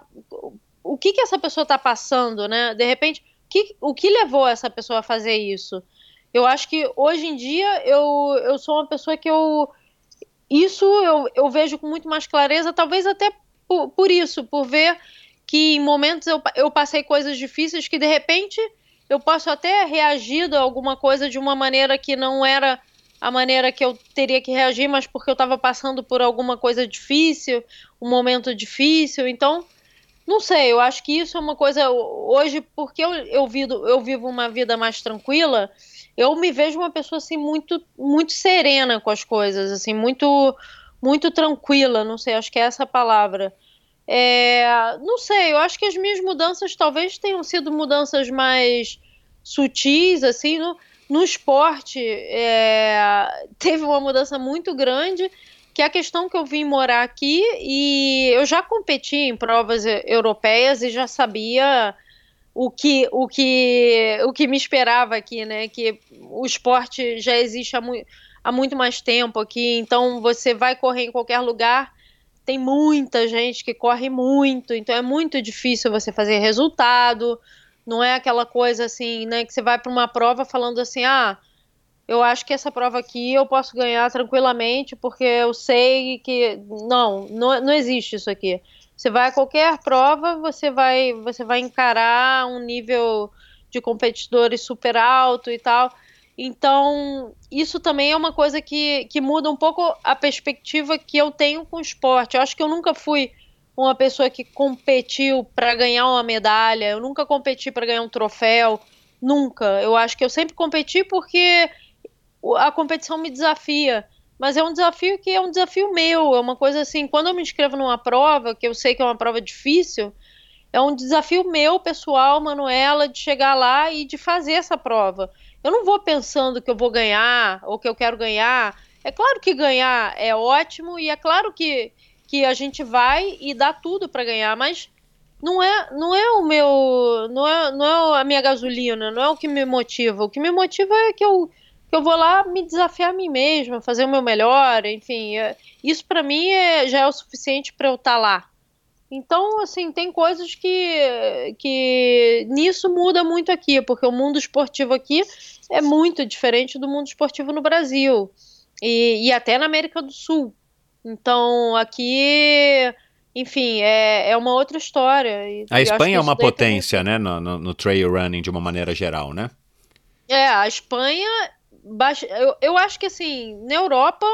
O que, que essa pessoa tá passando, né? De repente, que, o que levou essa pessoa a fazer isso? Eu acho que hoje em dia eu, eu sou uma pessoa que eu. Isso eu, eu vejo com muito mais clareza, talvez até por, por isso, por ver que em momentos eu, eu passei coisas difíceis que de repente eu posso até reagir a alguma coisa de uma maneira que não era a maneira que eu teria que reagir, mas porque eu estava passando por alguma coisa difícil, um momento difícil. Então, não sei, eu acho que isso é uma coisa. Hoje, porque eu, eu, vivo, eu vivo uma vida mais tranquila, eu me vejo uma pessoa assim muito, muito serena com as coisas, assim, muito, muito tranquila. Não sei, acho que é essa a palavra. É, não sei, eu acho que as minhas mudanças talvez tenham sido mudanças mais sutis, assim, no, no esporte é, teve uma mudança muito grande, que é a questão que eu vim morar aqui e eu já competi em provas europeias e já sabia o que, o que, o que me esperava aqui, né? Que o esporte já existe há, há muito mais tempo aqui, então você vai correr em qualquer lugar tem muita gente que corre muito, então é muito difícil você fazer resultado. Não é aquela coisa assim, né, que você vai para uma prova falando assim: "Ah, eu acho que essa prova aqui eu posso ganhar tranquilamente porque eu sei que não, não, não existe isso aqui. Você vai a qualquer prova, você vai você vai encarar um nível de competidores super alto e tal. Então, isso também é uma coisa que, que muda um pouco a perspectiva que eu tenho com o esporte. Eu acho que eu nunca fui uma pessoa que competiu para ganhar uma medalha, eu nunca competi para ganhar um troféu, nunca. Eu acho que eu sempre competi porque a competição me desafia. Mas é um desafio que é um desafio meu, é uma coisa assim, quando eu me inscrevo numa prova, que eu sei que é uma prova difícil, é um desafio meu, pessoal, Manuela, de chegar lá e de fazer essa prova. Eu não vou pensando que eu vou ganhar ou que eu quero ganhar. É claro que ganhar é ótimo e é claro que, que a gente vai e dá tudo para ganhar, mas não é, não é o meu, não é, não é a minha gasolina, não é o que me motiva. O que me motiva é que eu, que eu vou lá me desafiar a mim mesma, fazer o meu melhor, enfim. É, isso para mim é, já é o suficiente para eu estar tá lá. Então, assim, tem coisas que, que nisso muda muito aqui, porque o mundo esportivo aqui é muito diferente do mundo esportivo no Brasil e, e até na América do Sul. Então, aqui, enfim, é, é uma outra história. E, a Espanha é uma potência, né, no, no, no trail running de uma maneira geral, né? É, a Espanha, eu, eu acho que assim, na Europa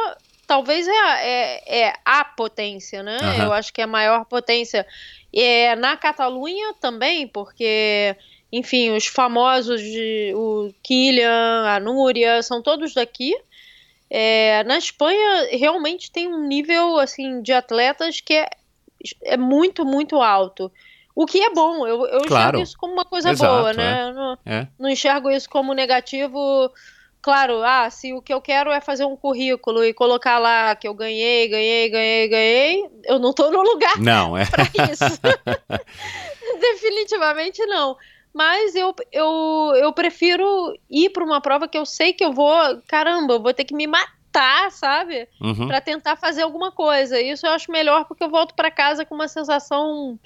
talvez é, é, é a potência, né? Uhum. Eu acho que é a maior potência. É, na Catalunha também, porque, enfim, os famosos, de, o Kylian, a Núria, são todos daqui. É, na Espanha, realmente tem um nível, assim, de atletas que é é muito, muito alto. O que é bom, eu, eu claro. enxergo isso como uma coisa Exato, boa, né? é. Não, É. não enxergo isso como negativo. Claro, ah, se o que eu quero é fazer um currículo e colocar lá que eu ganhei, ganhei, ganhei, ganhei, eu não tô no lugar Não, <laughs> é. pra isso. <laughs> Definitivamente não. Mas eu, eu, eu prefiro ir para uma prova que eu sei que eu vou, caramba, eu vou ter que me matar, sabe? Uhum. Pra tentar fazer alguma coisa. Isso eu acho melhor porque eu volto pra casa com uma sensação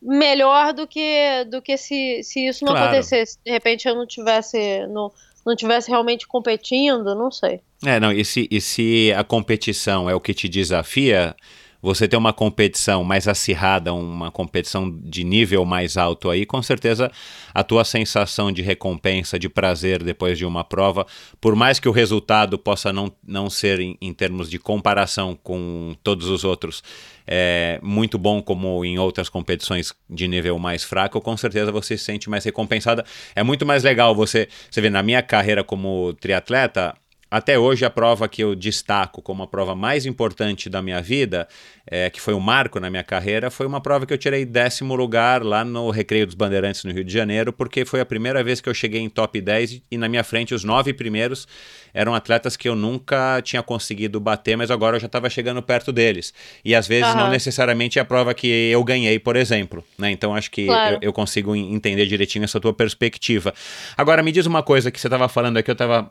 melhor do que do que se, se isso não Claro. acontecesse. De repente eu não tivesse não, não tivesse realmente competindo, não sei. É, não, e se, e se a competição é o que te desafia, você ter uma competição mais acirrada, uma competição de nível mais alto aí, com certeza a tua sensação de recompensa, de prazer depois de uma prova, por mais que o resultado possa não, não ser em, em termos de comparação com todos os outros, é, muito bom como em outras competições de nível mais fraco, com certeza você se sente mais recompensada. É muito mais legal você, você vê, na minha carreira como triatleta, até hoje, a prova que eu destaco como a prova mais importante da minha vida, é, que foi um marco na minha carreira, foi uma prova que eu tirei décimo lugar lá no Recreio dos Bandeirantes, no Rio de Janeiro, porque foi a primeira vez que eu cheguei em top 10 e na minha frente os nove primeiros eram atletas que eu nunca tinha conseguido bater, mas agora eu já estava chegando perto deles. E às vezes não Aham. necessariamente é a prova que eu ganhei, por exemplo. Né? Então acho que Claro. eu, eu consigo en- entender direitinho essa tua perspectiva. Agora, me diz uma coisa que você estava falando aqui, eu estava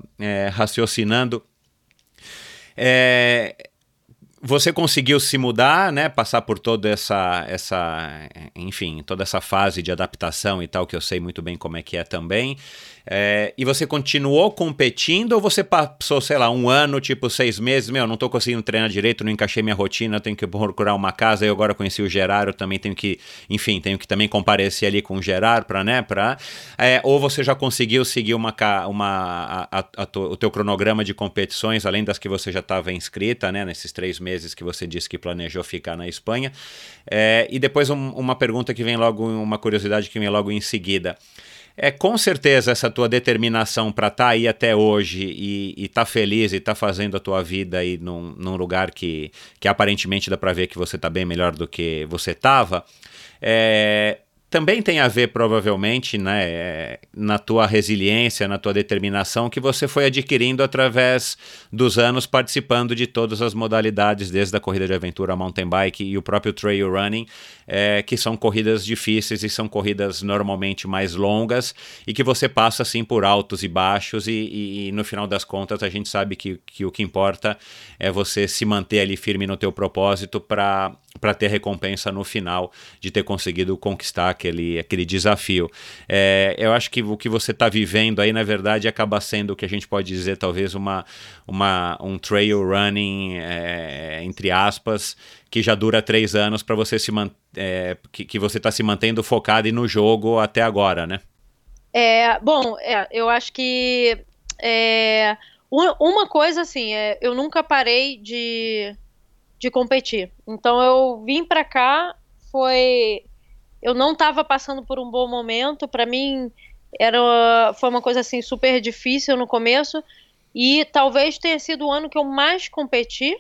raciocinando. É, você conseguiu se mudar, né? Passar por toda essa, essa, enfim, toda essa fase de adaptação e tal, que eu sei muito bem como é que é também. É, e você continuou competindo ou você passou, sei lá, um ano, tipo seis meses? Meu, não tô conseguindo treinar direito, não encaixei minha rotina, tenho que procurar uma casa. Eu agora conheci o Gerard, eu também tenho que, enfim, tenho que também comparecer ali com o Gerard para, né? Pra, é, ou você já conseguiu seguir uma, uma, a- a- a o teu cronograma de competições, além das que você já estava inscrita, né? Nesses três meses que você disse que planejou ficar na Espanha. É, e depois um- uma pergunta que vem logo, uma curiosidade que vem logo em seguida. É com certeza essa tua determinação para estar aí até hoje e, e tá feliz e tá fazendo a tua vida aí num, num lugar que, que aparentemente dá para ver que você tá bem melhor do que você tava. É, também tem a ver, provavelmente, né, na tua resiliência, na tua determinação, que você foi adquirindo através dos anos participando de todas as modalidades, desde a corrida de aventura, mountain bike e o próprio trail running, é, que são corridas difíceis e são corridas normalmente mais longas e que você passa assim por altos e baixos e, e- e no final das contas a gente sabe que, que o que importa é você se manter ali firme no teu propósito para para ter recompensa no final de ter conseguido conquistar aquele, aquele desafio. É, eu acho que o que você está vivendo aí, na verdade, acaba sendo o que a gente pode dizer, talvez, uma, uma, um trail running, é, entre aspas, que já dura três anos para você se manter. que, que você está se mantendo focado e no jogo até agora, né? É, bom, é, eu acho que é, uma, coisa assim, é, eu nunca parei de, de competir. Então eu vim pra cá, foi, eu não estava passando por um bom momento. Pra mim era, foi uma coisa assim super difícil no começo e talvez tenha sido o ano que eu mais competi.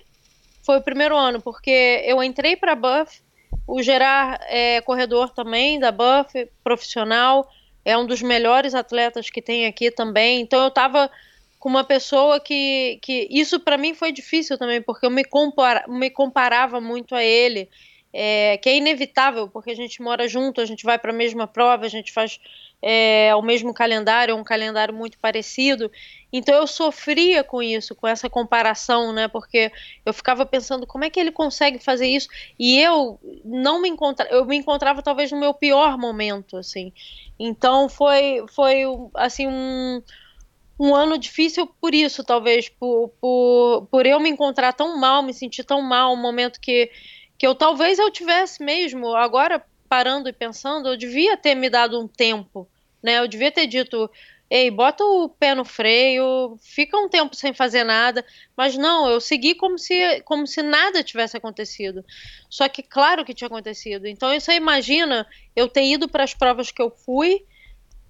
Foi o primeiro ano, porque eu entrei pra Buff. O Gerard é corredor também da Buff, profissional é um dos melhores atletas que tem aqui também. Então eu tava com uma pessoa que, que isso para mim foi difícil também, porque eu me, compara, me comparava muito a ele, é, que é inevitável, porque a gente mora junto, a gente vai para a mesma prova, a gente faz é, o mesmo calendário, um calendário muito parecido. Então eu sofria com isso, com essa comparação, né? Porque eu ficava pensando como é que ele consegue fazer isso e eu não me encontrava, eu me encontrava talvez no meu pior momento, assim. Então foi foi assim um um ano difícil por isso, talvez, por, por, por eu me encontrar tão mal, me sentir tão mal, um momento que, que eu talvez eu tivesse mesmo, agora parando e pensando, eu devia ter me dado um tempo, né? Eu devia ter dito, ei, bota o pé no freio, fica um tempo sem fazer nada, mas não, eu segui como se, como se nada tivesse acontecido. Só que claro que tinha acontecido. Então você imagina eu ter ido para as provas que eu fui,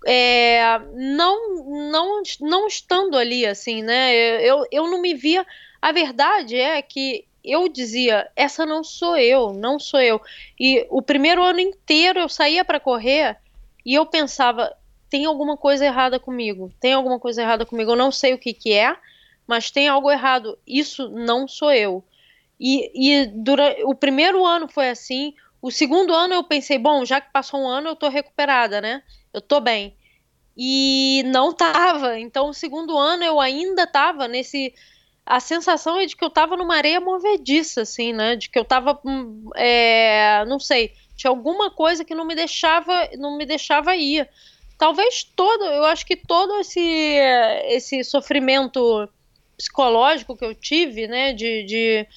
é, não, não, não estando ali, assim, né? Eu, eu não me via. A verdade é que eu dizia, essa não sou eu, não sou eu. E o primeiro ano inteiro eu saía para correr e eu pensava, tem alguma coisa errada comigo, tem alguma coisa errada comigo, eu não sei o que que é, mas tem algo errado, isso não sou eu. E, e durante, o primeiro ano foi assim, o segundo ano eu pensei, bom, já que passou um ano eu tô recuperada, né? Eu tô bem. E não tava. Então, o segundo ano eu ainda tava nesse. A sensação é de que eu tava numa areia movediça, assim, né? De que eu tava. Hum, é, não sei. Tinha alguma coisa que não me deixava, não me deixava ir. Talvez todo, eu acho que todo esse, esse sofrimento psicológico que eu tive, né? De, de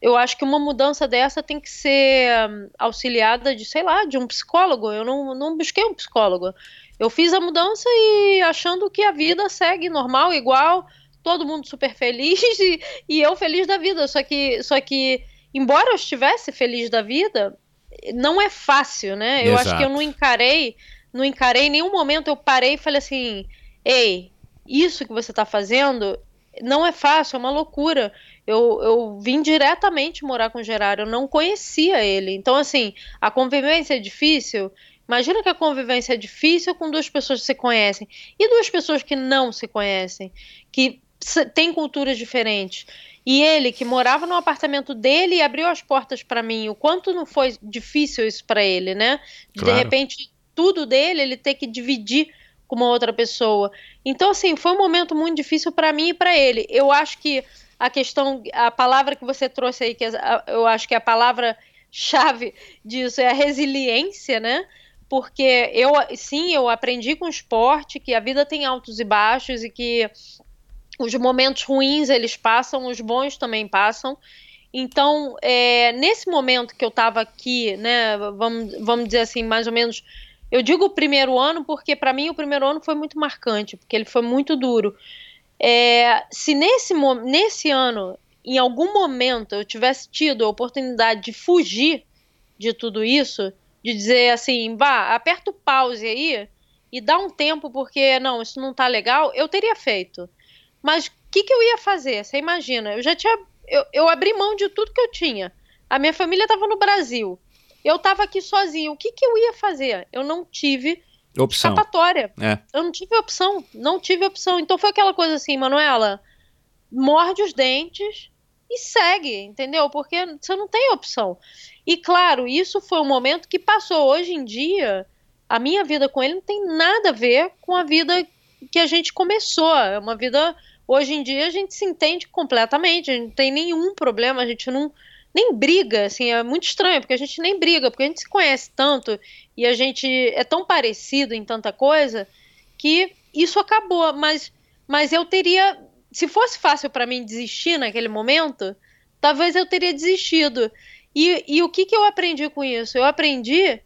eu acho que uma mudança dessa tem que ser hum, auxiliada de, sei lá, de um psicólogo. Eu não, não busquei um psicólogo. Eu fiz a mudança e achando que a vida segue normal, igual, todo mundo super feliz <laughs> e, e eu feliz da vida. Só que, só que, embora eu estivesse feliz da vida, não é fácil, né? Eu Exato. acho que eu não encarei, não encarei em nenhum momento eu parei e falei assim, ei, isso que você está fazendo não é fácil, é uma loucura. Eu, eu vim diretamente morar com o Gerardo, eu não conhecia ele. Então, assim, a convivência é difícil. Imagina que a convivência é difícil com duas pessoas que se conhecem e duas pessoas que não se conhecem, que têm culturas diferentes. E ele, que morava no apartamento dele e abriu as portas para mim, o quanto não foi difícil isso para ele, né? De, claro. de repente, tudo dele, ele ter que dividir com uma outra pessoa. Então, assim, foi um momento muito difícil para mim e para ele. Eu acho que a questão, a palavra que você trouxe aí, que eu acho que é a palavra chave <laughs> disso é a resiliência, né? Porque eu, sim, eu aprendi com o esporte que a vida tem altos e baixos e que os momentos ruins eles passam, os bons também passam. Então, é, nesse momento que eu estava aqui, né, vamos, vamos dizer assim, mais ou menos eu digo o primeiro ano porque, para mim, o primeiro ano foi muito marcante, porque ele foi muito duro. É, se nesse, nesse ano, em algum momento, eu tivesse tido a oportunidade de fugir de tudo isso, de dizer assim, vá, aperta o pause aí e dá um tempo, porque, não, isso não tá legal, eu teria feito. Mas o que, que eu ia fazer? Você imagina, eu já tinha. Eu, eu abri mão de tudo que eu tinha. A minha família estava no Brasil. Eu estava aqui sozinho. O que, que eu ia fazer? Eu não tive opção. escapatória. É. Eu não tive opção. Não tive opção. Então foi aquela coisa assim, Manuela, morde os dentes e segue, entendeu? Porque você não tem opção. E claro, isso foi um momento que passou. Hoje em dia, a minha vida com ele não tem nada a ver com a vida que a gente começou. É uma vida. Hoje em dia a gente se entende completamente, a gente não tem nenhum problema, a gente não, nem briga, assim, é muito estranho, porque a gente nem briga, porque a gente se conhece tanto e a gente é tão parecido em tanta coisa que isso acabou, mas mas eu teria, se fosse fácil para mim desistir naquele momento, talvez eu teria desistido. E, e o que, que eu aprendi com isso? Eu aprendi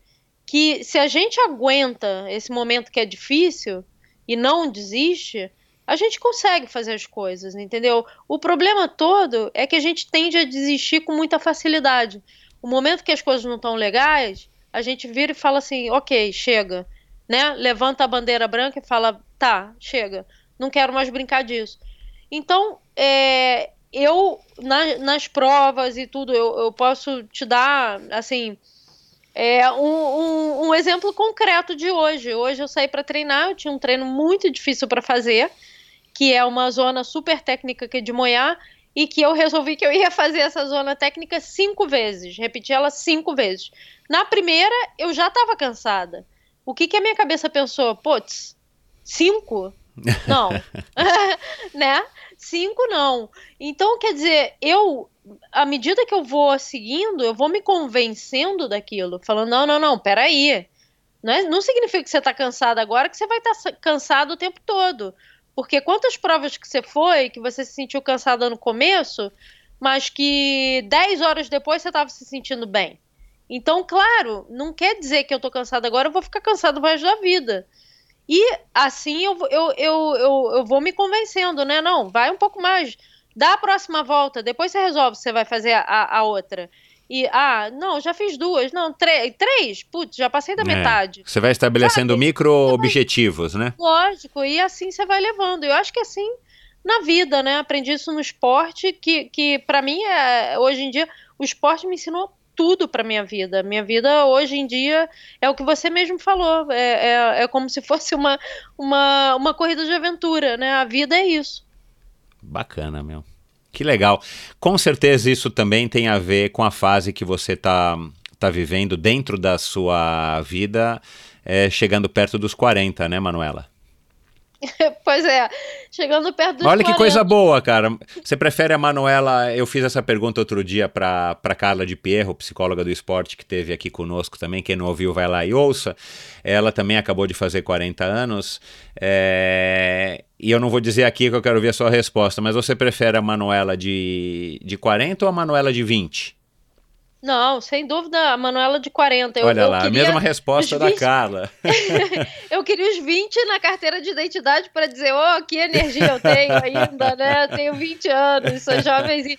que se a gente aguenta esse momento que é difícil e não desiste, a gente consegue fazer as coisas, entendeu? O problema todo é que a gente tende a desistir com muita facilidade. O momento que as coisas não estão legais, a gente vira e fala assim, ok, chega, né? Levanta a bandeira branca e fala, tá, chega, não quero mais brincar disso. Então, é, eu na, nas provas e tudo, eu, eu posso te dar, assim, é um, um, um, exemplo concreto de hoje. Hoje eu saí para treinar, eu tinha um treino muito difícil para fazer que é uma zona super técnica que é de Moiá, e que eu resolvi que eu ia fazer essa zona técnica cinco vezes, repetir ela cinco vezes. Na primeira, eu já estava cansada. O que, que a minha cabeça pensou? Putz, cinco? <laughs> Não. <laughs> né? Cinco não. Então, quer dizer, eu, à medida que eu vou seguindo, eu vou me convencendo daquilo, falando, não, não, não, peraí. Não, é, não significa que você está cansado agora que você vai estar tá cansado o tempo todo. Porque quantas provas que você foi, que você se sentiu cansada no começo, mas que 10 horas depois você estava se sentindo bem. Então, claro, não quer dizer que eu tô cansada agora, eu vou ficar cansada o resto da vida. E assim eu, eu, eu, eu, eu vou me convencendo, né? Não, vai um pouco mais. Dá a próxima volta, depois você resolve se você vai fazer a, a outra. E, ah, não, já fiz duas, não, três, três, putz, já passei da é. metade. Você vai estabelecendo micro-objetivos, né? Lógico, e assim você vai levando. Eu acho que assim na vida, né? Aprendi isso no esporte, que, que para mim, é, hoje em dia, o esporte me ensinou tudo para minha vida. Minha vida hoje em dia é o que você mesmo falou. É, é, é, como se <laughs> fosse uma, uma, uma corrida de aventura, né? A vida é isso. Bacana, meu. Que legal. Com certeza isso também tem a ver com a fase que você está tá vivendo dentro da sua vida, é, chegando perto dos 40, né, Manuela? <laughs> pois é, chegando perto dos Olha 40. que coisa boa, cara. Você prefere a Manuela? Eu fiz essa pergunta outro dia para Carla de Pierro, psicóloga do esporte, que teve aqui conosco também. Quem não ouviu, vai lá e ouça. Ela também acabou de fazer 40 anos. É... E eu não vou dizer aqui que eu quero ver a sua resposta, mas você prefere a Manuela de, de 40 ou a Manuela de 20? Não, sem dúvida, a Manuela de 40. Eu, Olha eu lá, a mesma resposta 20... da Carla. <laughs> eu queria os 20 na carteira de identidade para dizer, oh, que energia eu tenho ainda, né? Tenho 20 anos, sou jovem.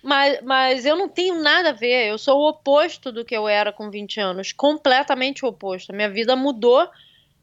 Mas, mas eu não tenho nada a ver, eu sou o oposto do que eu era com 20 anos, completamente o oposto. A minha vida mudou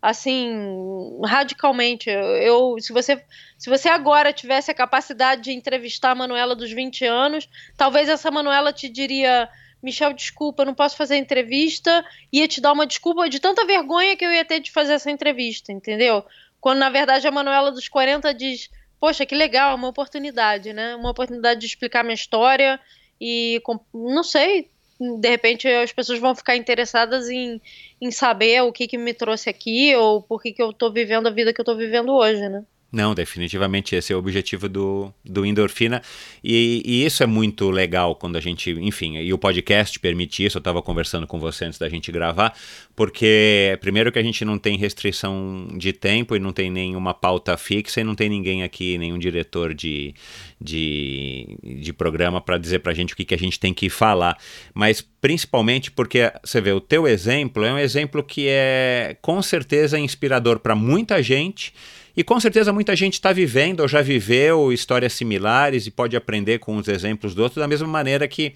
assim radicalmente. Eu, eu, se você se você agora tivesse a capacidade de entrevistar a Manuela dos 20 anos, talvez essa Manuela te diria Michel, desculpa, não posso fazer entrevista, ia te dar uma desculpa de tanta vergonha que eu ia ter de fazer essa entrevista, entendeu? Quando na verdade a Manuela dos 40 diz: Poxa, que legal, uma oportunidade, né? Uma oportunidade de explicar minha história e não sei, de repente as pessoas vão ficar interessadas em, em saber o que, que me trouxe aqui ou por que, que eu tô vivendo a vida que eu tô vivendo hoje, né? Não, definitivamente esse é o objetivo do, do Endorfina. E, e, isso é muito legal quando a gente, enfim, e o podcast permite isso. Eu estava conversando com você antes da gente gravar, porque primeiro que a gente não tem restrição de tempo e não tem nenhuma pauta fixa e não tem ninguém aqui, nenhum diretor de, de, de programa para dizer para a gente o que, que a gente tem que falar. Mas principalmente porque você vê, o teu exemplo é um exemplo que é com certeza inspirador para muita gente e com certeza muita gente está vivendo ou já viveu histórias similares e pode aprender com os exemplos do outro, da mesma maneira que,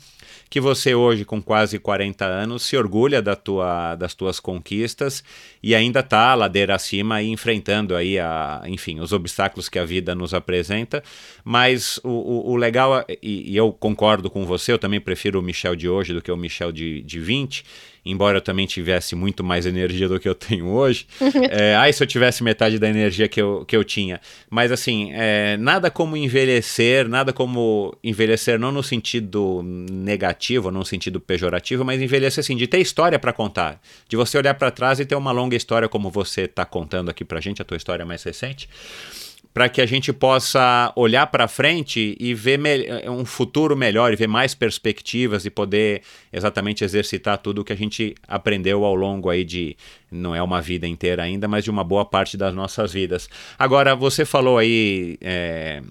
que você hoje, com quase 40 anos, se orgulha da tua, das tuas conquistas e ainda está ladeira acima e enfrentando aí, a, enfim, os obstáculos que a vida nos apresenta. Mas o, o, o legal, e, e, eu concordo com você, eu também prefiro o Michel de hoje do que o Michel de, de 20, embora eu também tivesse muito mais energia do que eu tenho hoje. <laughs> é, ai, se eu tivesse metade da energia que eu, que eu tinha. Mas assim, é, nada como envelhecer, nada como envelhecer não no sentido negativo, não no sentido pejorativo, mas envelhecer assim, de ter história para contar. De você olhar para trás e ter uma longa história como você está contando aqui pra gente, a tua história mais recente para que a gente possa olhar para frente e ver um futuro melhor e ver mais perspectivas e poder exatamente exercitar tudo o que a gente aprendeu ao longo aí de não é uma vida inteira ainda, mas de uma boa parte das nossas vidas. Agora você falou aí é,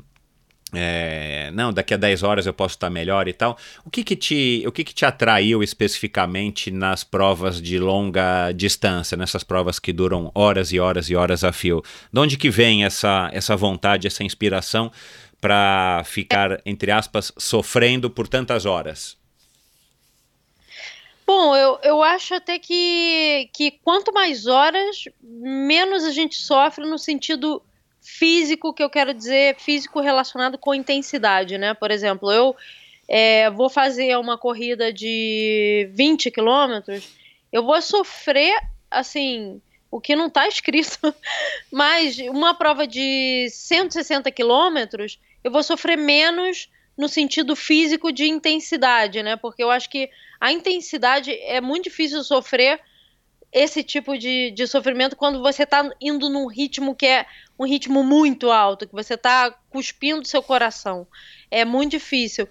é, não, daqui a 10 horas eu posso estar melhor e tal. O que que te, o que que te atraiu especificamente nas provas de longa distância, nessas provas que duram horas e horas e horas a fio? De onde que vem essa, essa vontade, essa inspiração para ficar, entre aspas, sofrendo por tantas horas? Bom, eu, eu acho até que, que quanto mais horas, menos a gente sofre no sentido físico que eu quero dizer físico relacionado com intensidade, né? Por exemplo, eu é, vou fazer uma corrida de 20 quilômetros, eu vou sofrer, assim, o que não está escrito, <laughs> mas uma prova de 160 quilômetros, eu vou sofrer menos no sentido físico de intensidade, né? Porque eu acho que a intensidade é muito difícil sofrer esse tipo de, de sofrimento quando você está indo num ritmo que é um ritmo muito alto, que você está cuspindo seu coração. É muito difícil.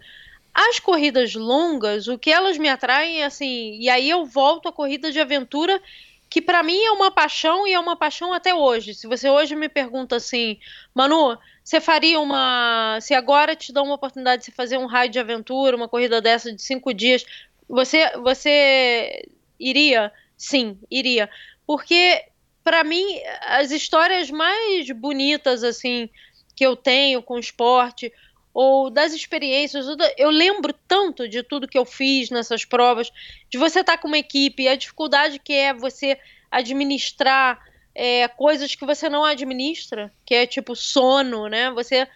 As corridas longas, o que elas me atraem é assim, e aí eu volto à corrida de aventura, que para mim é uma paixão e é uma paixão até hoje. Se você hoje me pergunta assim, Manu, você faria uma. Se agora te dá uma oportunidade de fazer um raio de aventura, uma corrida dessa de cinco dias, você, você iria? Sim, iria. Porque, para mim, as histórias mais bonitas, assim, que eu tenho com esporte, ou das experiências, eu lembro tanto de tudo que eu fiz nessas provas, de você estar tá com uma equipe, a dificuldade que é você administrar é, coisas que você não administra, que é tipo sono, né? Você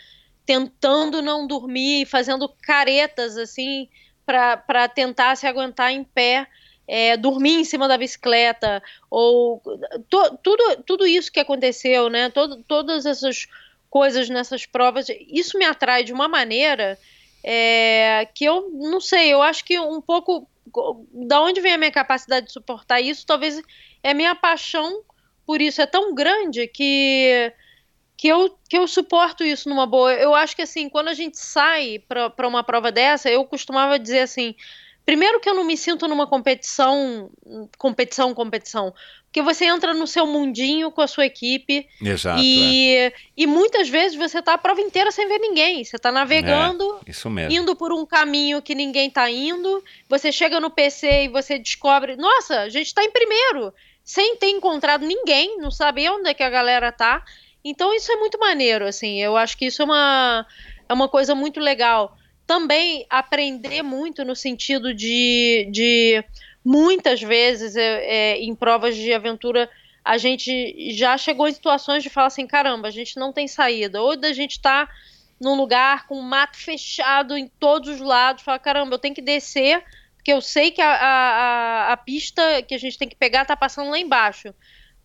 tentando não dormir, fazendo caretas assim para tentar se aguentar em pé. É, dormir em cima da bicicleta, ou to, tudo, tudo isso que aconteceu, né? Todo, todas essas coisas nessas provas, isso me atrai de uma maneira é, que eu não sei, eu acho que um pouco da onde vem a minha capacidade de suportar isso, talvez é minha paixão por isso é tão grande que que eu, que eu suporto isso numa boa. Eu acho que assim, quando a gente sai para uma prova dessa, eu costumava dizer assim, primeiro que eu não me sinto numa competição, competição, competição, porque você entra no seu mundinho com a sua equipe. Exato. E, é. e muitas vezes você tá a prova inteira sem ver ninguém. Você tá navegando, é, isso mesmo. indo por um caminho que ninguém tá indo. Você chega no PC e você descobre, nossa, a gente tá em primeiro, sem ter encontrado ninguém, não sabe onde é que a galera tá. Então isso é muito maneiro, assim. Eu acho que isso é uma, é uma coisa muito legal. Também aprender muito no sentido de, de muitas vezes é, é, em provas de aventura a gente já chegou em situações de falar assim, caramba, a gente não tem saída. Ou da gente tá num lugar com mato fechado em todos os lados, fala, caramba, eu tenho que descer, porque eu sei que a, a, a pista que a gente tem que pegar tá passando lá embaixo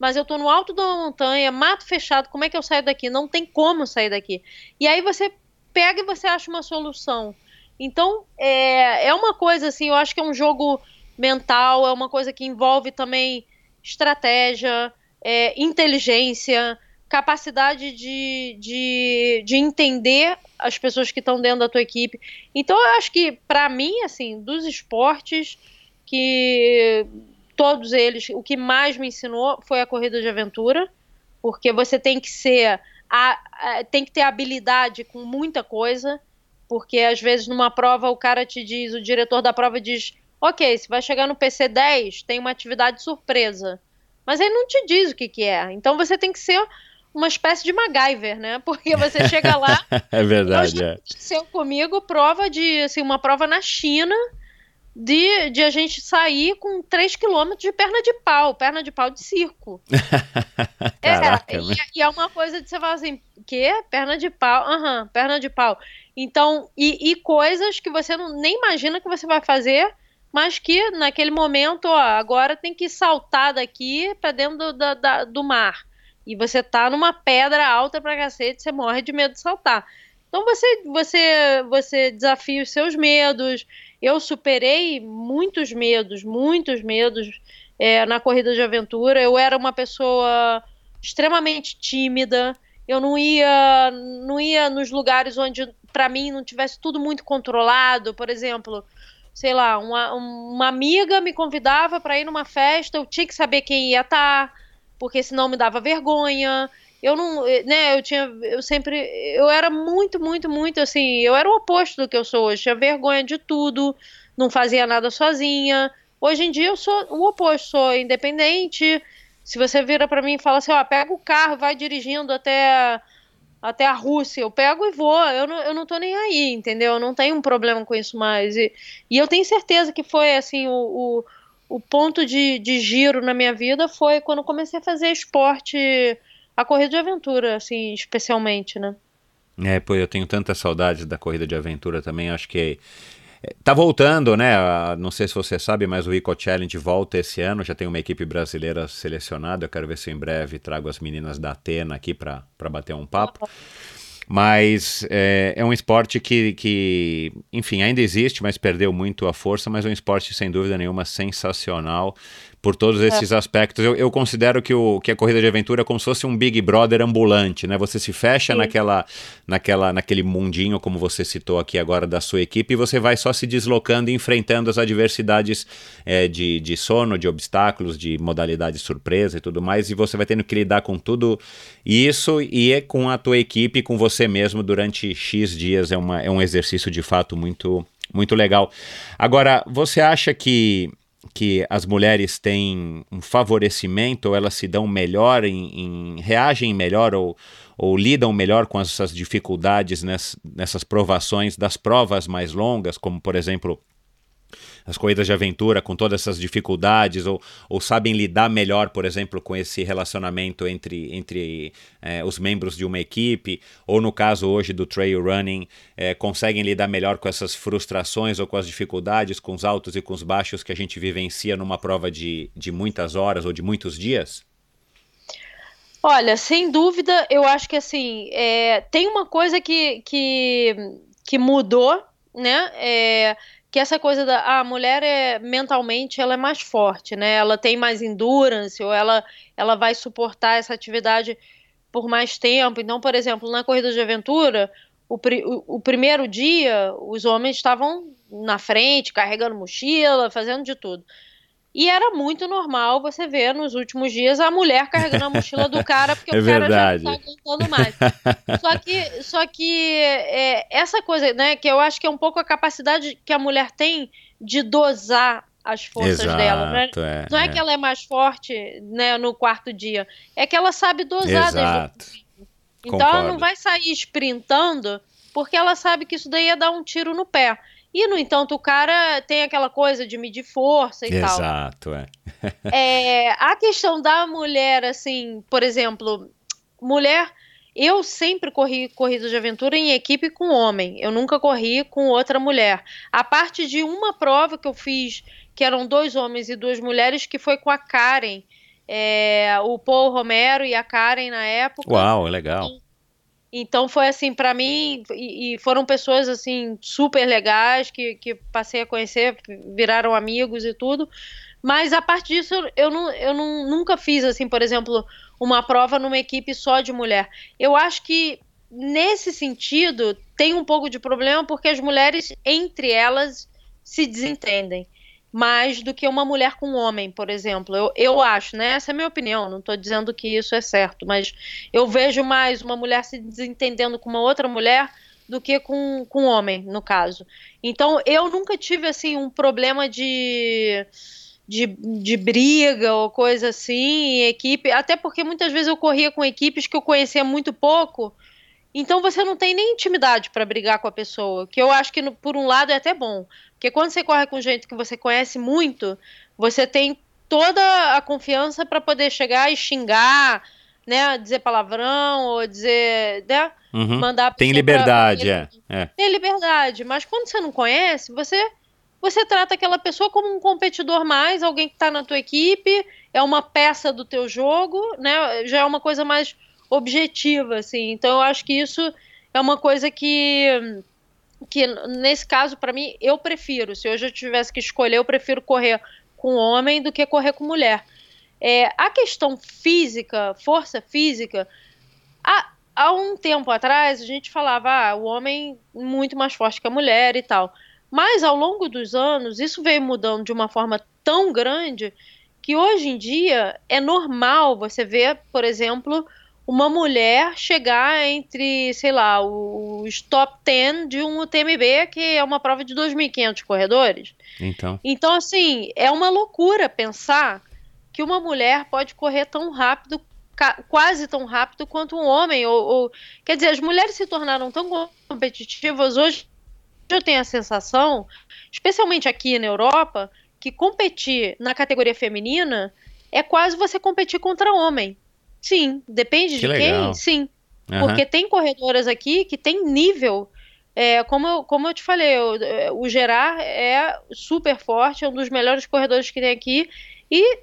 mas eu tô no alto da montanha, mato fechado, como é que eu saio daqui? Não tem como sair daqui. E aí você pega e você acha uma solução. Então, é, é uma coisa assim, eu acho que é um jogo mental, é uma coisa que envolve também estratégia, é, inteligência, capacidade de, de, de entender as pessoas que estão dentro da tua equipe. Então, eu acho que, para mim, assim, dos esportes que todos eles, o que mais me ensinou foi a corrida de aventura, porque você tem que ser a, a, tem que ter habilidade com muita coisa, porque às vezes numa prova o cara te diz, o diretor da prova diz, ok, se vai chegar no PC 10, tem uma atividade surpresa. Mas ele não te diz o que, que é. Então você tem que ser uma espécie de MacGyver, né? <laughs> Porque você chega lá. <laughs> é verdade. É. Aconteceu comigo prova de assim, uma prova na China de, de a gente sair com 3 quilômetros de perna de pau, perna de pau de circo. <laughs> Caraca, é, e, e, é uma coisa de você falar assim, que? Perna de pau? Aham, uhum, perna de pau. Então, e, e, coisas que você não, nem imagina que você vai fazer, mas que naquele momento, ó, agora tem que saltar daqui para dentro do, da, da, do mar. E você tá numa pedra alta pra cacete, você morre de medo de saltar. Então você, você, você desafia os seus medos, eu superei muitos medos, muitos medos é, na corrida de aventura. Eu era uma pessoa extremamente tímida. Eu não ia, não ia nos lugares onde, para mim, não tivesse tudo muito controlado. Por exemplo, sei lá, uma, uma amiga me convidava para ir numa festa, eu tinha que saber quem ia estar, tá, porque senão me dava vergonha eu não, eh, né, eu tinha, eu sempre, eu era muito, muito, muito assim, eu era o oposto do que eu sou hoje, tinha vergonha de tudo, não fazia nada sozinha. Hoje em dia eu sou o oposto, sou independente. Se você vira para mim e fala assim, ó, pega o carro, vai dirigindo até até a Rússia, eu pego e vou, eu não, eu não tô nem aí, entendeu? Eu não tenho um problema com isso mais. E, e eu tenho certeza que foi, assim, o, o, o ponto de, de giro na minha vida foi quando comecei a fazer esporte a corrida de aventura, assim, especialmente, né? É, pô, eu tenho tanta saudade da corrida de aventura também, acho que é, Tá voltando, né? Não sei se você sabe, mas o Eco Challenge volta esse ano. Já tem uma equipe brasileira selecionada. Eu quero ver se em breve trago as meninas da Atena aqui para bater um papo. Mas é, é, um esporte que, que, enfim, ainda existe, mas perdeu muito a força. Mas é um esporte, sem dúvida nenhuma, sensacional por todos é. esses é. aspectos. Eu, eu, considero que, o, que a corrida de aventura é como se fosse um Big Brother ambulante, né? Você se fecha naquela, naquela, naquele mundinho, como você citou aqui agora, da sua equipe, e você vai só se deslocando e enfrentando as adversidades é, de, de sono, de obstáculos, de modalidade surpresa e tudo mais, e você vai tendo que lidar com tudo isso e é com a tua equipe, com você mesmo durante X dias. É, uma, é um exercício de fato muito, muito legal. Agora, você acha que que as mulheres têm um favorecimento ou elas se dão melhor, em, em reagem melhor ou, ou lidam melhor com essas dificuldades ness, nessas provações das provas mais longas, como por exemplo as corridas de aventura com todas essas dificuldades ou, ou sabem lidar melhor, por exemplo, com esse relacionamento entre, entre é, os membros de uma equipe, ou no caso hoje do trail running, é, conseguem lidar melhor com essas frustrações ou com as dificuldades, com os altos e com os baixos que a gente vivencia numa prova de, de muitas horas ou de muitos dias? Olha, sem dúvida, eu acho que assim, é, tem uma coisa que, que, que mudou, né? É, que essa coisa da a mulher é mentalmente ela é mais forte, né? Ela tem mais endurance ou ela ela vai suportar essa atividade por mais tempo. Então, por exemplo, na corrida de aventura, o, o, o primeiro dia os homens estavam na frente, carregando mochila, fazendo de tudo. E era muito normal você ver nos últimos dias a mulher carregando a mochila do cara, porque <laughs> é o cara verdade. já não tá aguentando mais. só que, só que é, essa coisa, né, que eu acho que é um pouco a capacidade que a mulher tem de dosar as forças Exato, dela. Não é, é, não é, é, que ela é mais forte né, no quarto dia, é que ela sabe dosar Exato. desde o Então ela Concordo. não vai sair sprintando porque ela sabe que isso daí ia dar um tiro no pé. E, no entanto, o cara tem aquela coisa de medir força e tal. Exato, é. <laughs> É, a questão da mulher, assim, por exemplo, mulher. Eu sempre corri corrida de aventura em equipe com homem. Eu nunca corri com outra mulher. A parte de uma prova que eu fiz, que eram dois homens e duas mulheres, que foi com a Karen. É, o Paul Romero e a Karen na época. Uau, legal. Então foi assim, para mim, e, e, foram pessoas assim super legais que, que passei a conhecer, viraram amigos e tudo. Mas a parte disso, eu, não, eu não, nunca fiz, assim, por exemplo, uma prova numa equipe só de mulher. Eu acho que nesse sentido tem um pouco de problema porque as mulheres, entre elas, se desentendem mais do que uma mulher com um homem, por exemplo. Eu, eu acho, né? Essa é a minha opinião. Não estou dizendo que isso é certo, mas eu vejo mais uma mulher se desentendendo com uma outra mulher do que com, com um homem, no caso. Então, eu nunca tive, assim, um problema de... De, de briga ou coisa assim, em equipe, até porque muitas vezes eu corria com equipes que eu conhecia muito pouco, então você não tem nem intimidade para brigar com a pessoa, que eu acho que por um lado é até bom, porque quando você corre com gente que você conhece muito, você tem toda a confiança para poder chegar e xingar, né, dizer palavrão ou dizer, né, Uhum. mandar Tem liberdade, pra- é. é. Tem liberdade, mas quando você não conhece, você você trata aquela pessoa como um competidor mais, alguém que está na tua equipe, é uma peça do teu jogo, né? Já é uma coisa mais objetiva, assim. Então eu acho que isso é uma coisa que que nesse caso para mim eu prefiro. Se hoje eu tivesse que escolher, eu prefiro correr com homem do que correr com mulher. É, a questão física, força física, há, há um tempo atrás a gente falava, ah, o homem muito mais forte que a mulher e tal. Mas ao longo dos anos, isso veio mudando de uma forma tão grande que hoje em dia é normal você ver, por exemplo, uma mulher chegar entre, sei lá, os top 10 de um UTMB, que é uma prova de 2.500 corredores. Então, Então, assim, é uma loucura pensar que uma mulher pode correr tão rápido, quase tão rápido quanto um homem. Ou, ou- Quer dizer, as mulheres se tornaram tão competitivas hoje. Eu tenho a sensação, especialmente aqui na Europa, que competir na categoria feminina é quase você competir contra homem. Sim, depende Que de legal. quem, sim. aham. Porque tem corredoras aqui que tem nível. é, como, eu, como eu te falei, o, o Gerard é super forte, é um dos melhores corredores que tem aqui. E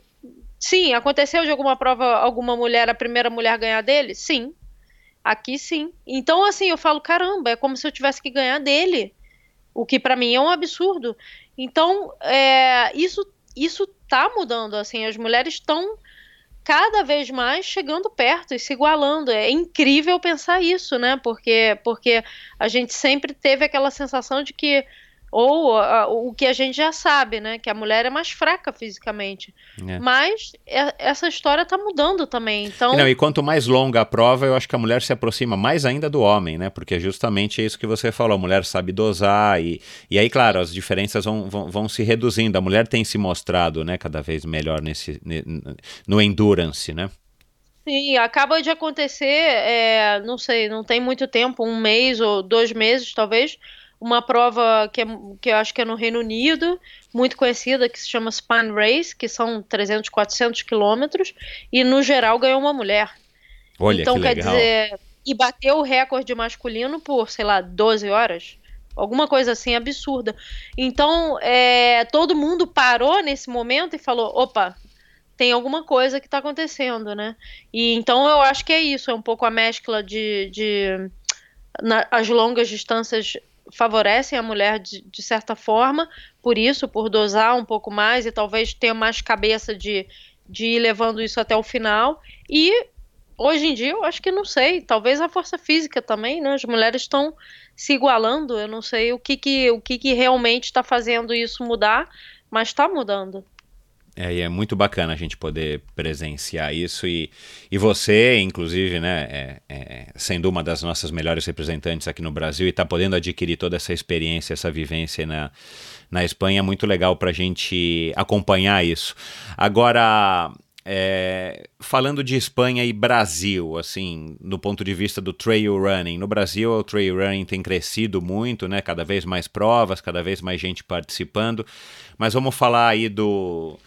sim, aconteceu de alguma prova, alguma mulher, a primeira mulher ganhar dele? Sim. Aqui sim. Então, assim, eu falo, caramba, é como se eu tivesse que ganhar dele. O que pra mim é um absurdo. Então, é, isso, isso tá mudando, assim, as mulheres estão cada vez mais chegando perto e se igualando. É incrível pensar isso, né? Porque, porque a gente sempre teve aquela sensação de que ou a- o que a gente já sabe, né? Que a mulher é mais fraca fisicamente. É. Mas é- essa história tá mudando também. Então, Não, e quanto mais longa a prova, eu acho que a mulher se aproxima mais ainda do homem, né? Porque justamente é isso que você falou, a mulher sabe dosar e, e aí, claro, as diferenças vão, vão, vão se reduzindo. A mulher tem se mostrado, né, cada vez melhor nesse, ne- no endurance, né? sim, acaba de acontecer, é, não sei, não tem muito tempo, um mês ou dois meses talvez, uma prova que, é, que eu acho que é no Reino Unido, muito conhecida, que se chama Span Race, que são 300, 400 quilômetros, e no geral ganhou uma mulher. Olha, então, que quer legal. dizer, e bateu o recorde masculino por, sei lá, 12 horas. Alguma coisa assim absurda. Então, é, todo mundo parou nesse momento e falou: opa, tem alguma coisa que está acontecendo, né? E então eu acho que é isso, é um pouco a mescla de. de na, as longas distâncias favorecem a mulher de, de, certa forma, por isso, por dosar um pouco mais e talvez ter mais cabeça de, de ir levando isso até o final. E hoje em dia eu acho que não sei, talvez a força física também, né? As mulheres estão se igualando, eu não sei o que, que, o que, que realmente está fazendo isso mudar, mas está mudando. É, e é muito bacana a gente poder presenciar isso e, e você, inclusive, né, é, é, sendo uma das nossas melhores representantes aqui no Brasil e está podendo adquirir toda essa experiência, essa vivência na, na Espanha, é muito legal para a gente acompanhar isso. Agora, é, falando de Espanha e Brasil, assim, do ponto de vista do trail running, no Brasil o trail running tem crescido muito, né? Cada vez mais provas, cada vez mais gente participando. Mas vamos falar aí do,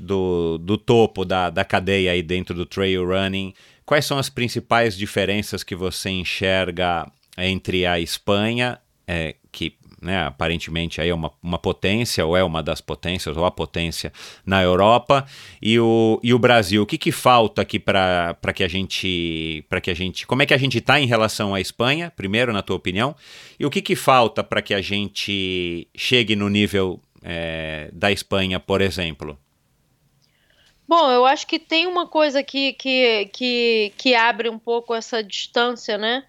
do, do topo da, da cadeia aí dentro do trail running, quais são as principais diferenças que você enxerga entre a Espanha, é, que né, aparentemente aí é uma, uma potência, ou é uma das potências, ou a potência na Europa, e o, e o Brasil. O que, que falta aqui para que a gente. para que a gente. Como é que a gente está em relação à Espanha, primeiro, na tua opinião? E o que, que falta para que a gente chegue no nível é, da Espanha, por exemplo? Bom, eu acho que tem uma coisa que, que, que, que abre um pouco essa distância, né?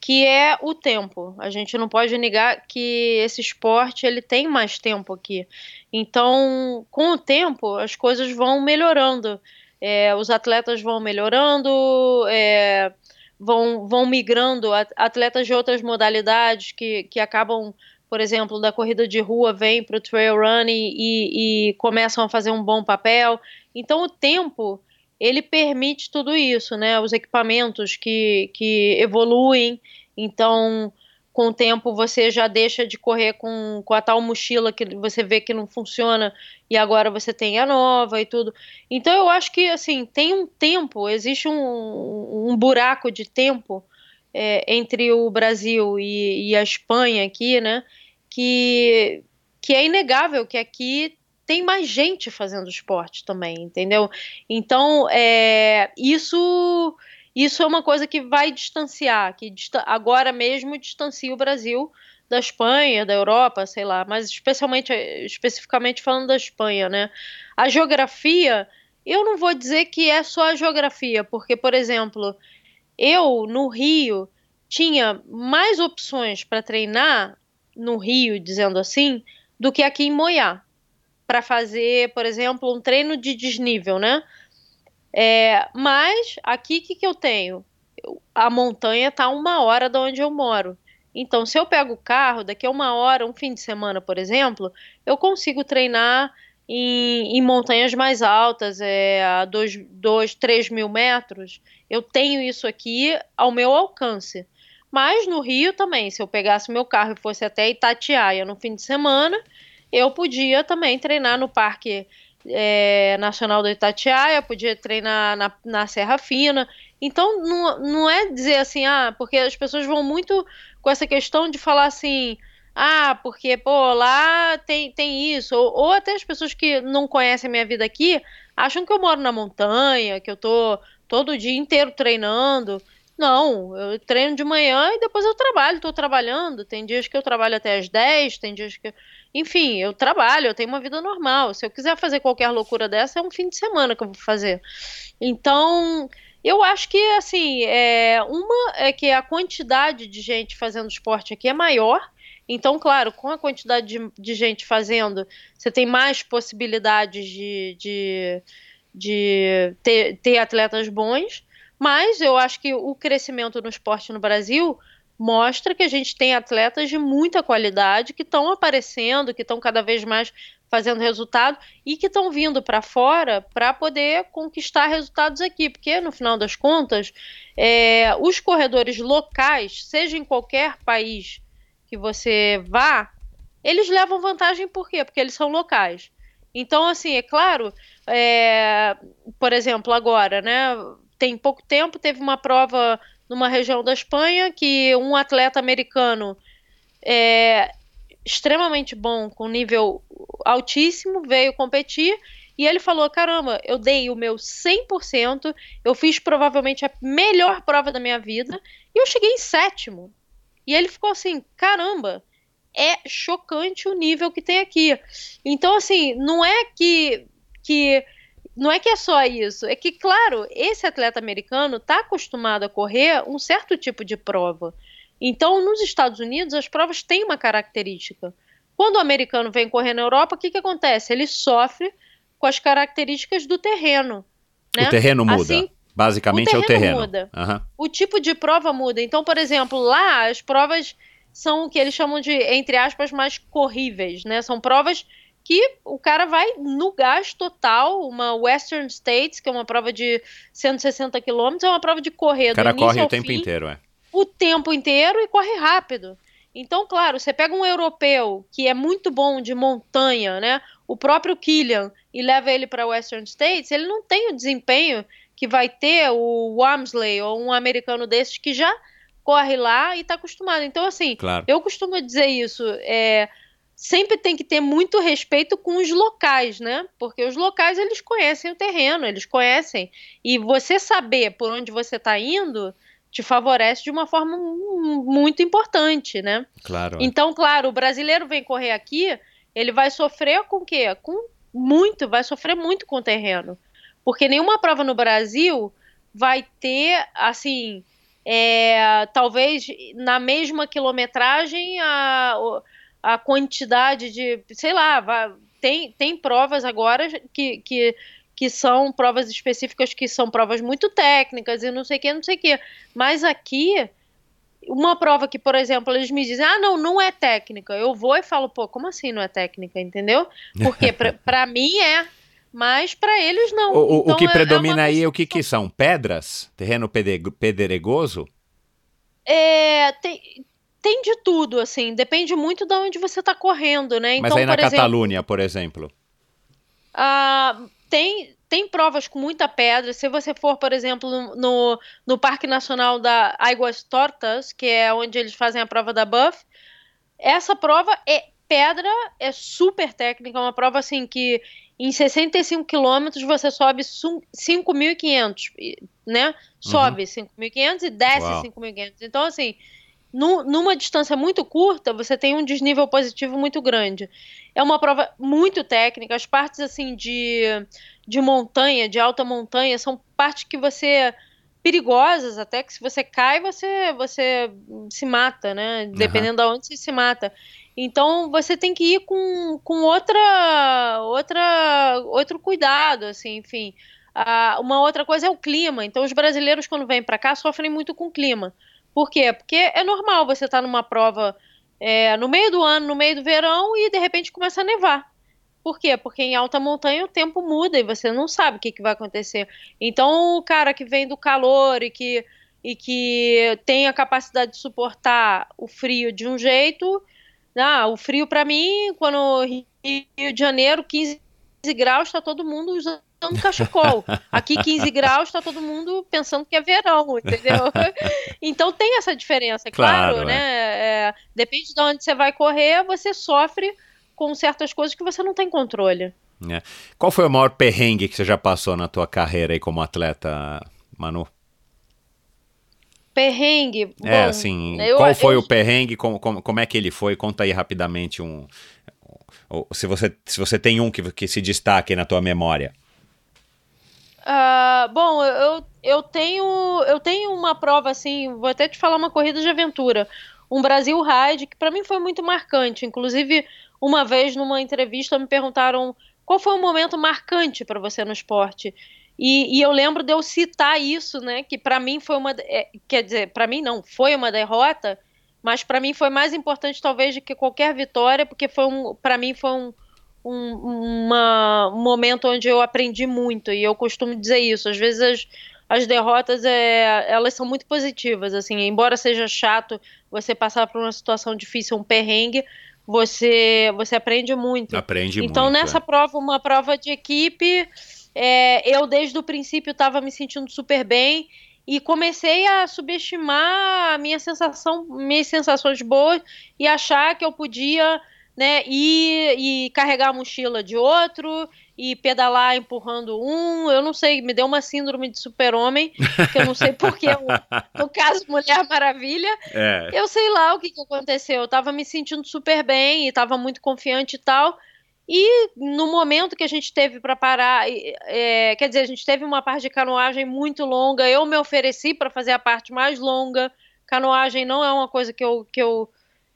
Que é o tempo. A gente não pode negar que esse esporte ele tem mais tempo aqui. Então, com o tempo, as coisas vão melhorando. É, os atletas vão melhorando, é, vão, vão migrando, atletas de outras modalidades que, que acabam por exemplo, da corrida de rua vem para o trail running e, e, começam a fazer um bom papel. Então, o tempo ele permite tudo isso, né? Os equipamentos que, que evoluem. Então, com o tempo, você já deixa de correr com, com a tal mochila que você vê que não funciona e agora você tem a nova e tudo. Então, eu acho que, assim, tem um tempo, existe um, um buraco de tempo é, entre o Brasil e, e, a Espanha aqui, né? Que, que é inegável que aqui tem mais gente fazendo esporte também, entendeu? Então, é, isso isso é uma coisa que vai distanciar, que agora mesmo distancia o Brasil da Espanha, da Europa, sei lá, mas especialmente, especificamente falando da Espanha, né? A geografia, eu não vou dizer que é só a geografia, porque, por exemplo, eu, no Rio, tinha mais opções para treinar no Rio, dizendo assim, do que aqui em Moiá, para fazer, por exemplo, um treino de desnível, né? É, mas aqui o que, que eu tenho? A montanha está uma hora de onde eu moro. Então, se eu pego o carro, daqui a uma hora, um fim de semana, por exemplo, eu consigo treinar em, em montanhas mais altas, é, a 2, 3 mil metros, eu tenho isso aqui ao meu alcance. Mas no Rio também, se eu pegasse meu carro e fosse até Itatiaia no fim de semana, eu podia também treinar no Parque é, Nacional do Itatiaia, podia treinar na, na Serra Fina. Então, não, não é dizer assim, ah, porque as pessoas vão muito com essa questão de falar assim, ah, porque, pô, lá tem, tem isso. Ou, ou até as pessoas que não conhecem a minha vida aqui acham que eu moro na montanha, que eu tô todo dia inteiro treinando. Não, eu treino de manhã e depois eu trabalho, estou trabalhando. Tem dias que eu trabalho até às 10, tem dias que. Enfim, eu trabalho, eu tenho uma vida normal. Se eu quiser fazer qualquer loucura dessa, é um fim de semana que eu vou fazer. Então, eu acho que, assim, é, uma é que a quantidade de gente fazendo esporte aqui é maior. Então, claro, com a quantidade de, de gente fazendo, você tem mais possibilidades de, de, de ter, ter atletas bons. Mas eu acho que o crescimento no esporte no Brasil mostra que a gente tem atletas de muita qualidade que estão aparecendo, que estão cada vez mais fazendo resultado e que estão vindo para fora para poder conquistar resultados aqui, porque no final das contas, é, os corredores locais, seja em qualquer país que você vá, eles levam vantagem por quê? Porque eles são locais. Então, assim, é claro, é, por exemplo, agora, né? Tem pouco tempo, teve uma prova numa região da Espanha que um atleta americano é, extremamente bom, com nível altíssimo, veio competir e ele falou: caramba, eu dei o meu 100%, eu fiz provavelmente a melhor prova da minha vida e eu cheguei em sétimo. E ele ficou assim: caramba, é chocante o nível que tem aqui. Então, assim, não é que. que não é que é só isso, é que, claro, esse atleta americano está acostumado a correr um certo tipo de prova. Então, nos Estados Unidos, as provas têm uma característica. Quando o americano vem correr na Europa, o que, que acontece? Ele sofre com as características do terreno. Né? O terreno muda. Assim, Basicamente o terreno é o terreno. Muda. Uhum. O tipo de prova muda. Então, por exemplo, lá as provas são o que eles chamam de, entre aspas, mais corríveis, né? São provas que o cara vai no gás total, uma Western States, que é uma prova de 160 quilômetros, é uma prova de correr. O cara corre o tempo fim, inteiro, é o tempo inteiro e corre rápido. Então, claro, você pega um europeu que é muito bom de montanha, né? O próprio Killian e leva ele para Western States, ele não tem o desempenho que vai ter o Wamsley ou um americano desses que já corre lá e está acostumado. Então, assim, claro. eu costumo dizer isso. É, sempre tem que ter muito respeito com os locais, né? Porque os locais eles conhecem o terreno, eles conhecem. E você saber por onde você está indo te favorece de uma forma muito importante, né? Claro. É. Então, claro, o brasileiro vem correr aqui, ele vai sofrer com o quê? Com muito, vai sofrer muito com o terreno. Porque nenhuma prova no Brasil vai ter, assim, é, talvez na mesma quilometragem a, a quantidade de, sei lá, vai, tem, tem provas agora que, que que são provas específicas que são provas muito técnicas e não sei o que, não sei o que. Mas aqui, uma prova que, por exemplo, eles me dizem, ah, não, não é técnica. Eu vou e falo, pô, como assim não é técnica, entendeu? Porque para <laughs> mim é, mas para eles não. O, então, o que é, é predomina é aí, o que, que são? Pedras? Terreno pedregoso? É, tem, tem de tudo, assim, depende muito de onde você está correndo, né? Então, Mas aí na Catalunha, por exemplo? Ah, tem, tem provas com muita pedra. Se você for, por exemplo, no, no Parque Nacional da Águas Tortas, que é onde eles fazem a prova da Buff, essa prova é pedra, é super técnica, é uma prova assim que em 65 quilômetros você sobe 5.500, né? Sobe uhum. 5.500 e desce 5.500. Então, assim, numa distância muito curta, você tem um desnível positivo muito grande. É uma prova muito técnica, as partes assim de, de montanha, de alta montanha, são partes que você perigosas até que se você cai você você se mata, né? Dependendo uhum. de onde você se mata. Então você tem que ir com, com outra outra outro cuidado, assim, enfim. Ah, uma outra coisa é o clima. Então os brasileiros quando vêm para cá sofrem muito com o clima. Por quê? Porque é normal você estar tá numa prova é, no meio do ano, no meio do verão, e de repente começa a nevar. Por quê? Porque em alta montanha o tempo muda e você não sabe o que, que vai acontecer. Então, o cara que vem do calor e que, e que tem a capacidade de suportar o frio de um jeito. Ah, o frio, para mim, quando Rio de Janeiro, 15 graus, está todo mundo usando cachecol. Aqui 15 graus, está todo mundo pensando que é verão, entendeu? <laughs> então tem essa diferença, claro, claro né? É. É, depende de onde você vai correr, você sofre com certas coisas que você não tem controle. É. Qual foi o maior perrengue que você já passou na tua carreira aí como atleta, Manu? Perrengue? É, Bom, assim, eu, qual foi eu... o perrengue, como, como, como é que ele foi? Conta aí rapidamente um... Se você, se você tem um que, que se destaque na tua memória. Uh, bom, eu, eu tenho eu tenho uma prova assim, vou até te falar uma corrida de aventura, um Brasil Ride que para mim foi muito marcante. Inclusive, uma vez numa entrevista me perguntaram qual foi o momento marcante para você no esporte. E, e, eu lembro de eu citar isso, né? Que para mim foi uma, é, quer dizer, para mim não, foi uma derrota, mas para mim foi mais importante talvez do que qualquer vitória, porque foi um, para mim foi um um, uma, um momento onde eu aprendi muito, e eu costumo dizer isso. Às vezes as, as derrotas é, elas são muito positivas, assim, embora seja chato você passar por uma situação difícil, um perrengue, você você aprende muito. Aprende então, muito. Então nessa é. prova, uma prova de equipe, é, eu desde o princípio estava me sentindo super bem e comecei a subestimar a minha sensação, minhas sensações boas e achar que eu podia né, ir e carregar a mochila de outro e pedalar empurrando um. Eu não sei, me deu uma síndrome de super-homem, que eu não sei porque, no caso Mulher Maravilha. É. Eu sei lá o que, que aconteceu. Eu tava me sentindo super bem e tava muito confiante e tal. E no momento que a gente teve para parar, é, quer dizer, a gente teve uma parte de canoagem muito longa. Eu me ofereci para fazer a parte mais longa. Canoagem não é uma coisa que eu, que eu,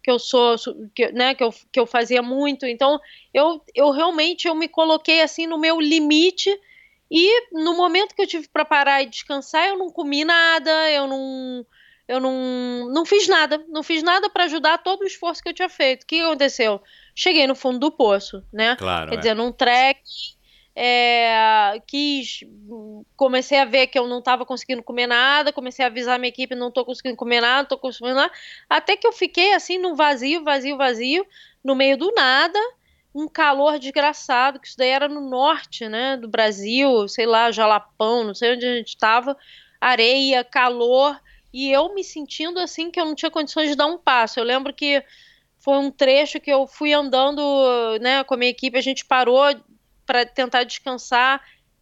que eu sou, que, né, que eu, que eu fazia muito. Então, eu, eu realmente eu me coloquei assim no meu limite. E no momento que eu tive para parar e descansar, eu não comi nada, eu não eu não, não fiz nada, não fiz nada para ajudar todo o esforço que eu tinha feito. O que aconteceu? Cheguei no fundo do poço, né? Claro, Quer é. dizer, num trek, é, quis, comecei a ver que eu não estava conseguindo comer nada, comecei a avisar minha equipe, não estou conseguindo comer nada, não estou conseguindo nada, até que eu fiquei assim no vazio, vazio, vazio, no meio do nada, um calor desgraçado, que isso daí era no norte, né, do Brasil, sei lá, Jalapão, não sei onde a gente estava, areia, calor, e eu me sentindo assim que eu não tinha condições de dar um passo. Eu lembro que foi um trecho que eu fui andando, né, com a minha equipe, a gente parou para tentar descansar.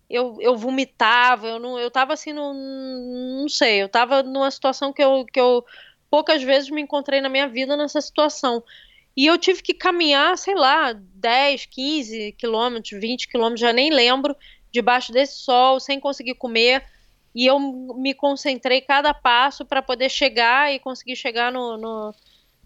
Eu, eu vomitava, eu não, eu tava assim, no, não sei, eu tava numa situação que eu, que eu poucas vezes me encontrei na minha vida nessa situação. E eu tive que caminhar, sei lá, 10, 15 quilômetros, 20 quilômetros, já nem lembro, debaixo desse sol, sem conseguir comer e eu me concentrei cada passo para poder chegar e conseguir chegar no, no,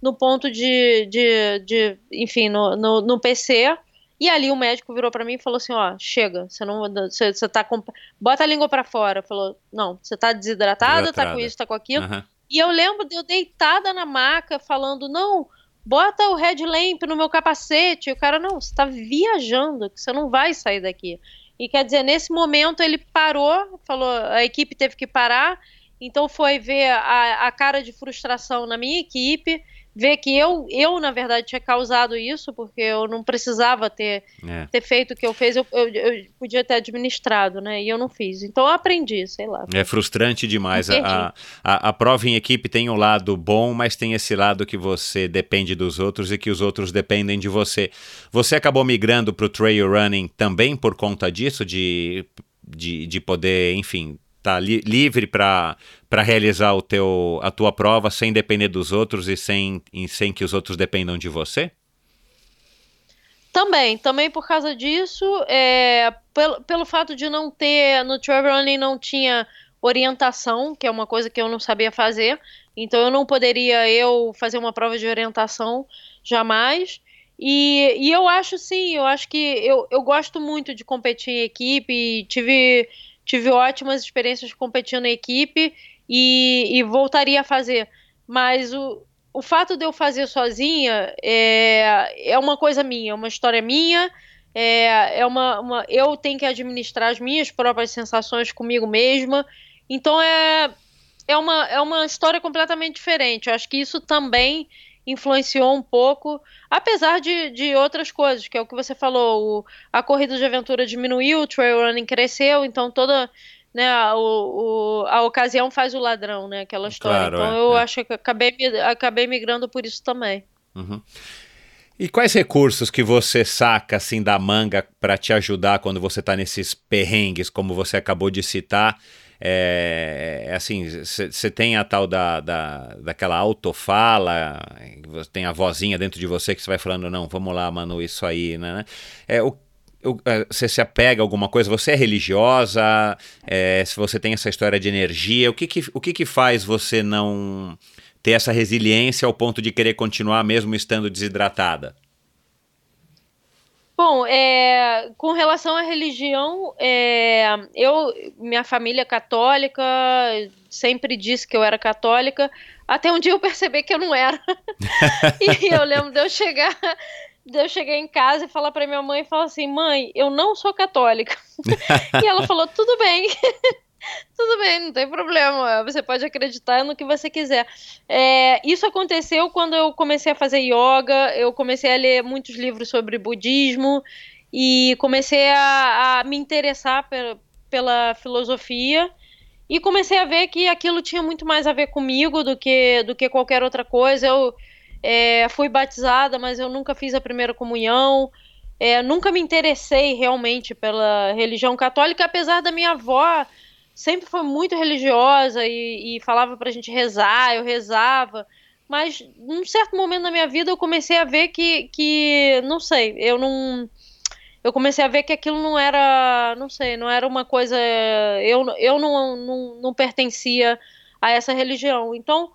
no ponto de, de, de, enfim, no, no, no, PC. E ali o médico virou para mim e falou assim, ó, chega, você não, você, você tá com, bota a língua para fora. Falou, não, você tá desidratada, Desatrada. tá com isso, tá com aquilo. Uhum. E eu lembro de eu deitada na maca falando, não, bota o headlamp no meu capacete. E o cara, não, você tá viajando, que você não vai sair daqui. E quer dizer, nesse momento ele parou, falou, a equipe teve que parar, então foi ver a, a cara de frustração na minha equipe, ver que eu, eu, na verdade, tinha causado isso, porque eu não precisava ter, é. ter feito o que eu fiz, eu, eu, eu, podia ter administrado, né? E eu não fiz. Então eu aprendi, sei lá. É frustrante demais. A, a, a, prova em equipe tem um lado bom, mas tem esse lado que você depende dos outros e que os outros dependem de você. Você acabou migrando para o trail running também por conta disso, de, de, de poder, enfim, tá li livre para realizar o teu, a tua prova sem depender dos outros e sem, e sem que os outros dependam de você? Também, também por causa disso, é, pelo, pelo fato de não ter, no trail running não tinha orientação, que é uma coisa que eu não sabia fazer, então eu não poderia eu fazer uma prova de orientação jamais, e, e eu acho sim, eu acho que eu, eu gosto muito de competir em equipe, tive tive ótimas experiências competindo em equipe e, e voltaria a fazer. Mas o, o fato de eu fazer sozinha é, é uma coisa minha, é uma história minha. É, é uma, uma, eu tenho que administrar as minhas próprias sensações comigo mesma. Então é, é, uma, é uma história completamente diferente. Eu acho que isso também influenciou um pouco, apesar de, de outras coisas, que é o que você falou, o, a corrida de aventura diminuiu, o trail running cresceu, então toda né, o, o, a ocasião faz o ladrão, né, aquela história. Claro, então é, eu é. acho que acabei, acabei migrando por isso também. Uhum. E quais recursos que você saca assim da manga para te ajudar quando você está nesses perrengues, como você acabou de citar? É, é assim, você tem a tal da, da, daquela autofala, tem a vozinha dentro de você que você vai falando, não, vamos lá, Manu, isso aí, né? É, o, é, você se apega a alguma coisa? Você é religiosa? É, se você tem essa história de energia, o que que, o que que faz você não ter essa resiliência ao ponto de querer continuar mesmo estando desidratada? Bom, é, com relação à religião, é, eu, minha família é católica, sempre disse que eu era católica, até um dia eu percebi que eu não era. <laughs> e eu lembro de eu chegar, de eu chegar em casa e falar para minha mãe, falar assim, mãe, eu não sou católica. <laughs> e ela falou, tudo bem. Tudo bem, não tem problema. Você pode acreditar no que você quiser. É, isso aconteceu quando eu comecei a fazer yoga, eu comecei a ler muitos livros sobre budismo e comecei a, a me interessar pela, pela filosofia e comecei a ver que aquilo tinha muito mais a ver comigo do que, do que qualquer outra coisa. Eu é, fui batizada, mas eu nunca fiz a primeira comunhão. É, nunca me interessei realmente pela religião católica, apesar da minha avó sempre foi muito religiosa e, e falava pra gente rezar, eu rezava. Mas num certo momento da minha vida eu comecei a ver que, que não sei, eu não. Eu comecei a ver que aquilo não era, não sei, não era uma coisa. Eu, eu não, não, não pertencia a essa religião. Então,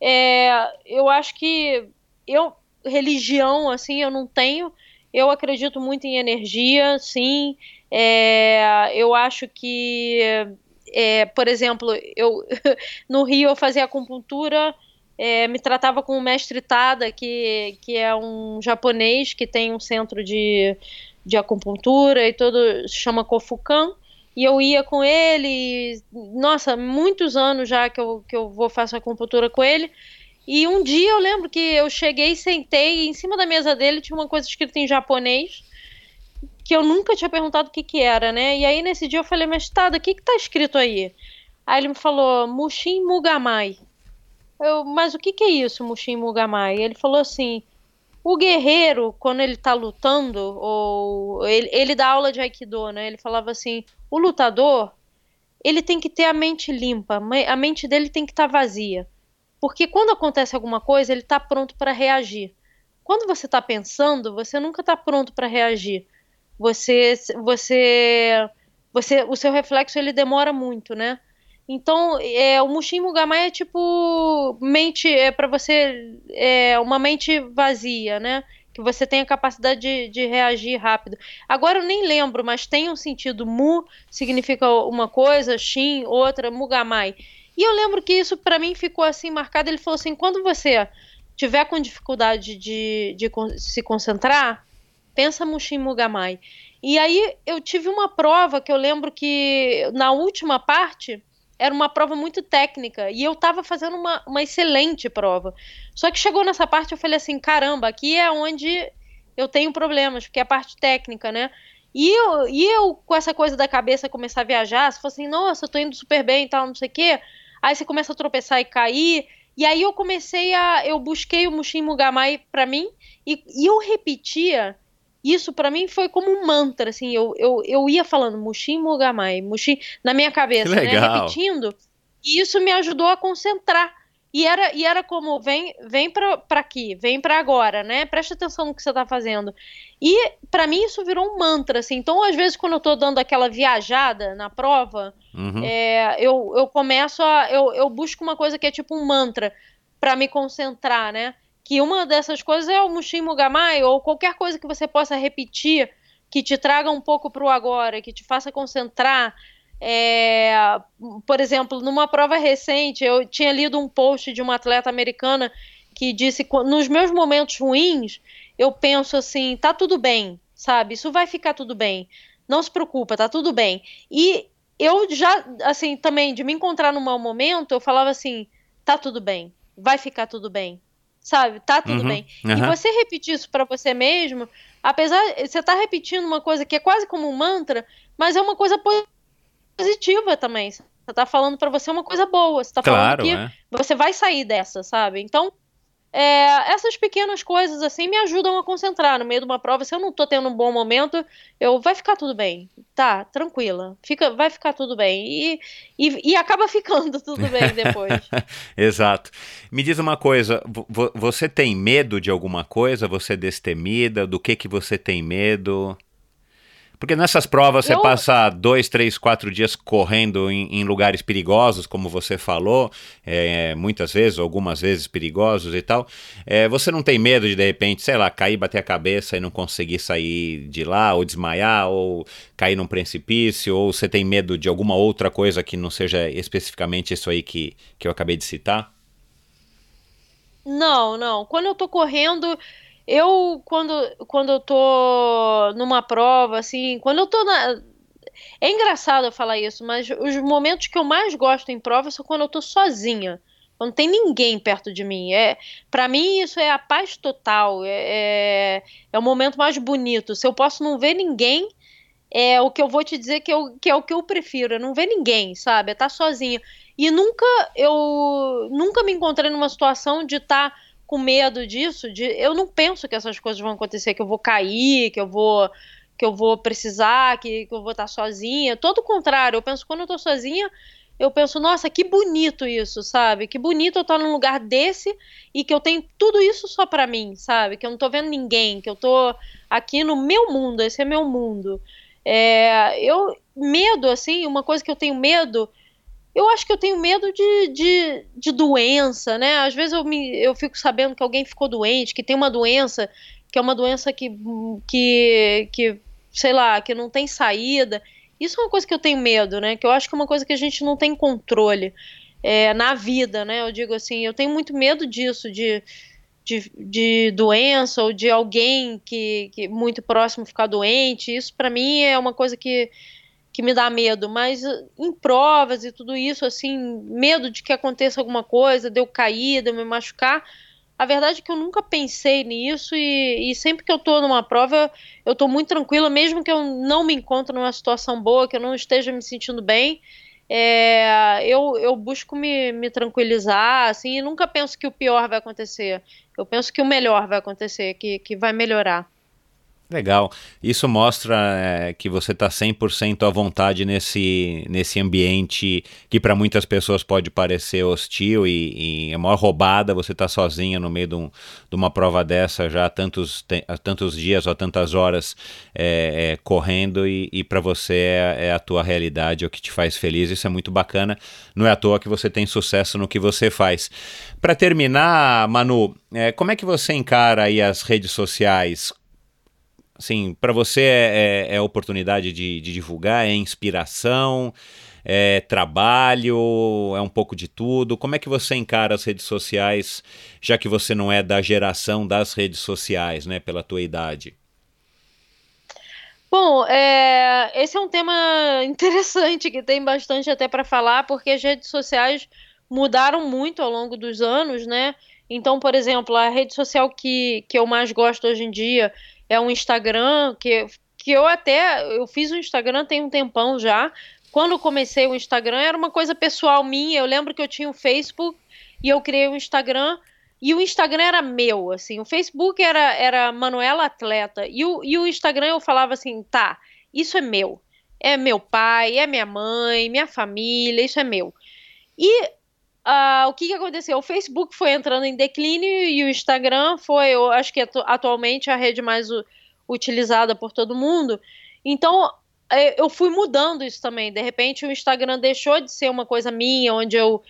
é, eu acho que eu, religião, assim, eu não tenho. Eu acredito muito em energia, sim. É, eu acho que é, por exemplo, eu <laughs> no Rio eu fazia acupuntura, é, me tratava com o mestre Tada, que, que é um japonês que tem um centro de, de acupuntura e todo se chama Kofukan. E eu ia com ele, nossa, muitos anos já que eu, que eu vou fazer acupuntura com ele. E um dia eu lembro que eu cheguei, sentei, e em cima da mesa dele tinha uma coisa escrita em japonês que eu nunca tinha perguntado o que que era, né? E aí nesse dia eu falei, mas Tada, o que que tá escrito aí? Aí ele me falou, Mushin Mugamai. Eu, mas o que que é isso, Mushin Mugamai? Ele falou assim, o guerreiro, quando ele tá lutando, ou ele, ele dá aula de Aikido, né? Ele falava assim, o lutador, ele tem que ter a mente limpa, a mente dele tem que estar tá vazia. Porque quando acontece alguma coisa, ele está pronto para reagir. Quando você está pensando, você nunca está pronto para reagir você você você o seu reflexo ele demora muito, né? Então, é, o Mushin Mugamai é tipo mente é para você é uma mente vazia, né? Que você tem a capacidade de, de, reagir rápido. Agora eu nem lembro, mas tem um sentido. Mu significa uma coisa, Shin outra, Mugamai. E eu lembro que isso para mim ficou assim marcado. Ele falou assim: quando você tiver com dificuldade de, de se concentrar, pensa Mushin Mugamai. E aí eu tive uma prova que eu lembro que na última parte era uma prova muito técnica e eu estava fazendo uma, uma excelente prova. Só que chegou nessa parte eu falei assim, caramba, aqui é onde eu tenho problemas, porque é a parte técnica, né? E eu, e eu com essa coisa da cabeça começar a viajar, se fosse assim, nossa, eu tô indo super bem e tal, não sei o quê. Aí você começa a tropeçar e cair. E aí eu comecei a. Eu busquei o Mushin Mugamai pra mim e, e eu repetia isso para mim foi como um mantra, assim, eu, eu, eu ia falando Mushin Mugamai, Mushin, na minha cabeça, né, repetindo, e isso me ajudou a concentrar. E era, e era como, vem, vem para aqui, vem para agora, né? Presta atenção no que você tá fazendo. E para mim isso virou um mantra, assim. Então, às vezes, quando eu tô dando aquela viajada na prova, uhum. é, eu, eu começo a. Eu, eu busco uma coisa que é tipo um mantra para me concentrar, né? Que uma dessas coisas é o Mushin Mugamai, ou qualquer coisa que você possa repetir, que te traga um pouco para o agora, que te faça concentrar. É, por exemplo, numa prova recente, eu tinha lido um post de uma atleta americana que disse: nos meus momentos ruins, eu penso assim, tá tudo bem, sabe? Isso vai ficar tudo bem. Não se preocupa, tá tudo bem. E eu já, assim, também, de me encontrar num mau momento, eu falava assim: tá tudo bem, vai ficar tudo bem sabe? Tá tudo uhum, bem. Uhum. E você repetir isso para você mesmo, apesar você tá repetindo uma coisa que é quase como um mantra, mas é uma coisa positiva também. Você tá falando para você uma coisa boa, você tá claro, falando que é. você vai sair dessa, sabe? Então, é, essas pequenas coisas assim me ajudam a concentrar no meio de uma prova. Se eu não tô tendo um bom momento, eu vai ficar tudo bem, tá? Tranquila, fica, vai ficar tudo bem e, e, e acaba ficando <laughs> tudo bem depois. <laughs> Exato. Me diz uma coisa, você tem medo de alguma coisa? Você é destemida? Do que que você tem medo? Porque nessas provas você eu... passa dois, três, quatro dias correndo em, em lugares perigosos, como você falou, é, muitas vezes, algumas vezes perigosos e tal. É, você não tem medo de, de repente, sei lá, cair, bater a cabeça e não conseguir sair de lá, ou desmaiar, ou cair num precipício, ou você tem medo de alguma outra coisa que não seja especificamente isso aí que, que eu acabei de citar? Não, não. Quando eu tô correndo, eu, quando, quando eu tô numa prova, assim, quando eu tô na. é engraçado eu falar isso, mas os momentos que eu mais gosto em prova são quando eu tô sozinha. Não tem ninguém perto de mim. É, para mim isso é a paz total. É, é, é, o momento mais bonito. Se eu posso não ver ninguém, é o que eu vou te dizer que, eu, que é o que eu prefiro. É não ver ninguém, sabe? É estar tá sozinha. E nunca eu nunca me encontrei numa situação de estar tá com medo disso. De, eu não penso que essas coisas vão acontecer, que eu vou cair, que eu vou que eu vou precisar, que, que eu vou estar sozinha. Todo o contrário, eu penso quando eu estou sozinha, eu penso, nossa, que bonito isso, sabe? Que bonito eu estar num lugar desse e que eu tenho tudo isso só para mim, sabe? Que eu não tô vendo ninguém, que eu tô aqui no meu mundo, esse é meu mundo. É, eu, medo, assim, uma coisa que eu tenho medo, eu acho que eu tenho medo de, de, de doença, né? Às vezes eu, me, eu fico sabendo que alguém ficou doente, que tem uma doença, que é uma doença que, que, que sei lá, que não tem saída. Isso é uma coisa que eu tenho medo, né? Que eu acho que é uma coisa que a gente não tem controle é, na vida, né? Eu digo assim, eu tenho muito medo disso, de, de, de doença ou de alguém que, que muito próximo ficar doente. Isso para mim é uma coisa que, que me dá medo. Mas em provas e tudo isso, assim, medo de que aconteça alguma coisa, de eu cair, de eu me machucar a verdade é que eu nunca pensei nisso e, e sempre que eu estou numa prova, eu estou muito tranquila, mesmo que eu não me encontre numa situação boa, que eu não esteja me sentindo bem, é, eu, eu busco me, me tranquilizar, assim, e nunca penso que o pior vai acontecer. Eu penso que o melhor vai acontecer, que, que vai melhorar. Legal. Isso mostra é, que você está 100% à vontade nesse, nesse ambiente que para muitas pessoas pode parecer hostil e, e é maior roubada você estar tá sozinha no meio de, um, de, uma prova dessa já há tantos, há tantos dias ou tantas horas é, é, correndo e, e para você é, é, a tua realidade, é o que te faz feliz. Isso é muito bacana. Não é à toa que você tem sucesso no que você faz. Para terminar, Manu, como é que você encara aí as redes sociais? Assim, para você é, é, é oportunidade de, de, divulgar, é inspiração, é trabalho, é um pouco de tudo. Como é que você encara as redes sociais, já que você não é da geração das redes sociais, né, pela tua idade? Bom, é, esse é um tema <laughs> interessante que tem bastante até para falar, porque as redes sociais mudaram muito ao longo dos anos, né? Então, por exemplo, a rede social que, que eu mais gosto hoje em dia é um Instagram que, que eu até eu fiz o Instagram tem um tempão já. Quando comecei o Instagram era uma coisa pessoal minha. Eu lembro que eu tinha o Facebook e eu criei o Instagram e o Instagram era meu, assim. O Facebook era era Manuela Atleta e o, e o Instagram eu falava assim, tá, isso é meu. É meu pai, é minha mãe, minha família, isso é meu. E uh, o que, que aconteceu? O Facebook foi entrando em declínio e o Instagram foi, eu acho que atualmente a rede mais utilizada por todo mundo. Então é, eu fui mudando isso também. De repente o Instagram deixou de ser uma coisa minha, onde eu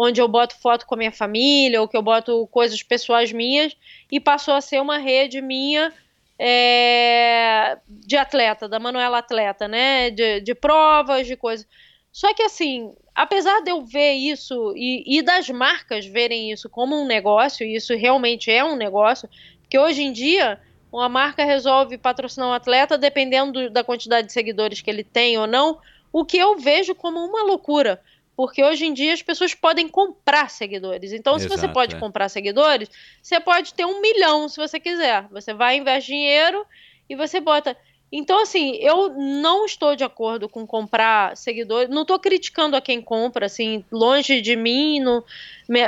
onde eu boto foto com a minha família ou que eu boto coisas pessoais minhas e passou a ser uma rede minha é, de atleta, da Manuela Atleta, né? De, de provas, de coisas. Só que assim, apesar de eu ver isso e, e, das marcas verem isso como um negócio, e isso realmente é um negócio, porque hoje em dia uma marca resolve patrocinar um atleta dependendo da quantidade de seguidores que ele tem ou não, o que eu vejo como uma loucura. Porque hoje em dia as pessoas podem comprar seguidores. Então, Exato, se você pode é. comprar seguidores, você pode ter um milhão se você quiser. Você vai, investe dinheiro e você bota. Então, assim, eu não estou de acordo com comprar seguidores. Não estou criticando a quem compra, assim, longe de mim. No,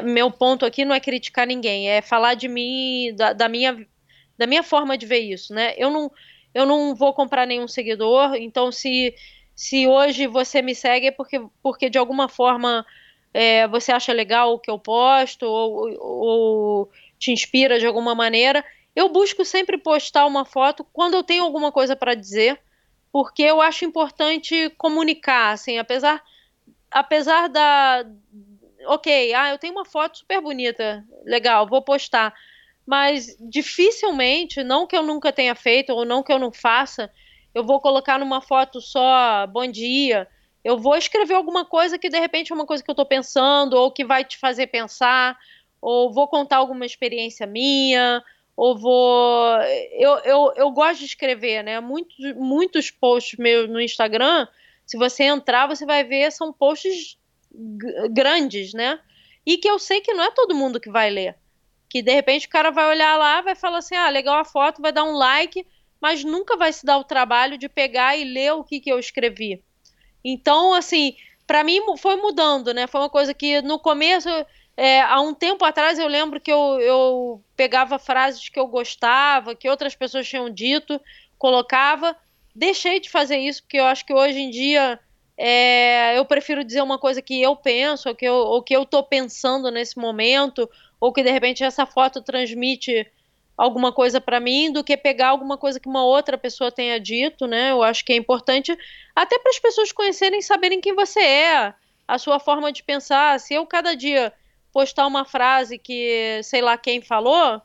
meu ponto aqui não é criticar ninguém, é falar de mim, da, da, minha, da minha forma de ver isso, né? Eu não, eu não vou comprar nenhum seguidor, então se, se hoje você me segue é porque, porque de alguma forma é, você acha legal o que eu posto ou, ou te inspira de alguma maneira eu busco sempre postar uma foto quando eu tenho alguma coisa para dizer, porque eu acho importante comunicar, assim, apesar apesar da OK, ah, eu tenho uma foto super bonita, legal, vou postar. Mas dificilmente, não que eu nunca tenha feito ou não que eu não faça, eu vou colocar numa foto só bom dia. Eu vou escrever alguma coisa que de repente é uma coisa que eu estou pensando ou que vai te fazer pensar, ou vou contar alguma experiência minha, ou vou. Eu, eu, eu gosto de escrever, né? Muitos, muitos posts meus no Instagram se você entrar, você vai ver são posts grandes, né? E que eu sei que não é todo mundo que vai ler. Que de repente o cara vai olhar lá, vai falar assim: "Ah, legal a foto", vai dar um like, mas nunca vai se dar o trabalho de pegar e ler o que que eu escrevi. Então, assim, para mim foi mudando, né? Foi uma coisa que no começo é, há um tempo atrás eu lembro que eu, eu pegava frases que eu gostava, que outras pessoas tinham dito, colocava. Deixei de fazer isso, porque eu acho que hoje em dia é, eu prefiro dizer uma coisa que eu penso, ou que eu, ou que eu tô pensando nesse momento, ou que de repente essa foto transmite alguma coisa para mim, do que pegar alguma coisa que uma outra pessoa tenha dito, né? Eu acho que é importante até para as pessoas conhecerem, saberem quem você é, a sua forma de pensar. Se eu cada dia postar uma frase que sei lá quem falou,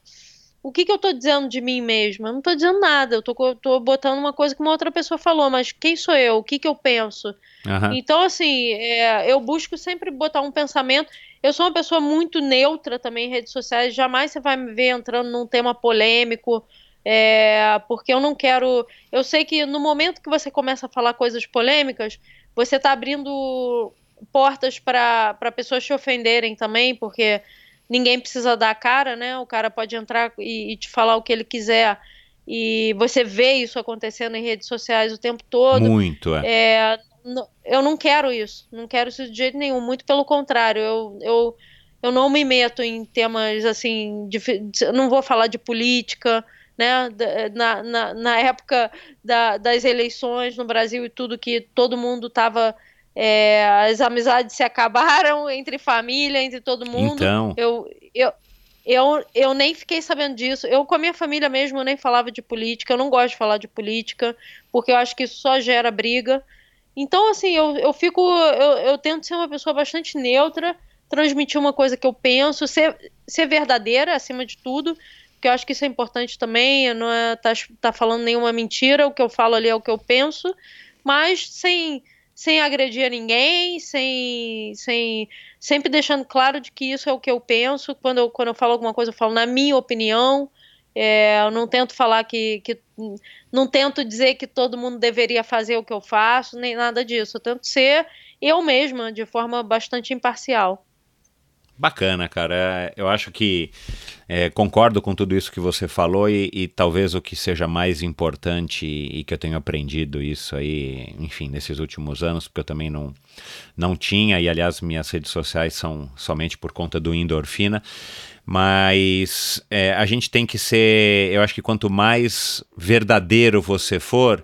o que, que eu tô dizendo de mim mesma? Eu não tô dizendo nada, eu tô, tô botando uma coisa que uma outra pessoa falou, mas quem sou eu? O que, que eu penso? Uhum. Então, assim, é, eu busco sempre botar um pensamento. Eu sou uma pessoa muito neutra também em redes sociais, jamais você vai me ver entrando num tema polêmico, é, porque eu não quero. Eu sei que no momento que você começa a falar coisas polêmicas, você tá abrindo portas para pessoas te ofenderem também, porque ninguém precisa dar a cara, né? O cara pode entrar e, e, te falar o que ele quiser. E você vê isso acontecendo em redes sociais o tempo todo. Muito, é. é eu não quero isso. Não quero isso de jeito nenhum. Muito pelo contrário. Eu, eu, eu não me meto em temas assim. De, não vou falar de política. Né, na, na, na época da, das eleições no Brasil e tudo que todo mundo estava é, as amizades se acabaram <laughs> entre família, entre todo mundo. Então. Eu, eu, eu, eu nem fiquei sabendo disso. Eu, com a minha família mesmo, eu nem falava de política. Eu não gosto de falar de política, porque eu acho que isso só gera briga. Então, assim, eu, eu fico. Eu, eu tento ser uma pessoa bastante neutra, transmitir uma coisa que eu penso, ser, ser verdadeira acima de tudo, porque eu acho que isso é importante também. Não é tá, tá falando nenhuma mentira, o que eu falo ali é o que eu penso, mas sem sem agredir a ninguém, sem, sem sempre deixando claro de que isso é o que eu penso. Quando eu, quando eu falo alguma coisa, eu falo na minha opinião. É, eu não tento falar que, que. Não tento dizer que todo mundo deveria fazer o que eu faço, nem nada disso. Eu tento ser eu mesma, de forma bastante imparcial. Bacana, cara. Eu acho que é, concordo com tudo isso que você falou e, e, talvez o que seja mais importante e, que eu tenho aprendido isso aí, enfim, nesses últimos anos, porque eu também não, não tinha, e aliás, minhas redes sociais são somente por conta do endorfina. Mas é, a gente tem que ser, eu acho que quanto mais verdadeiro você for,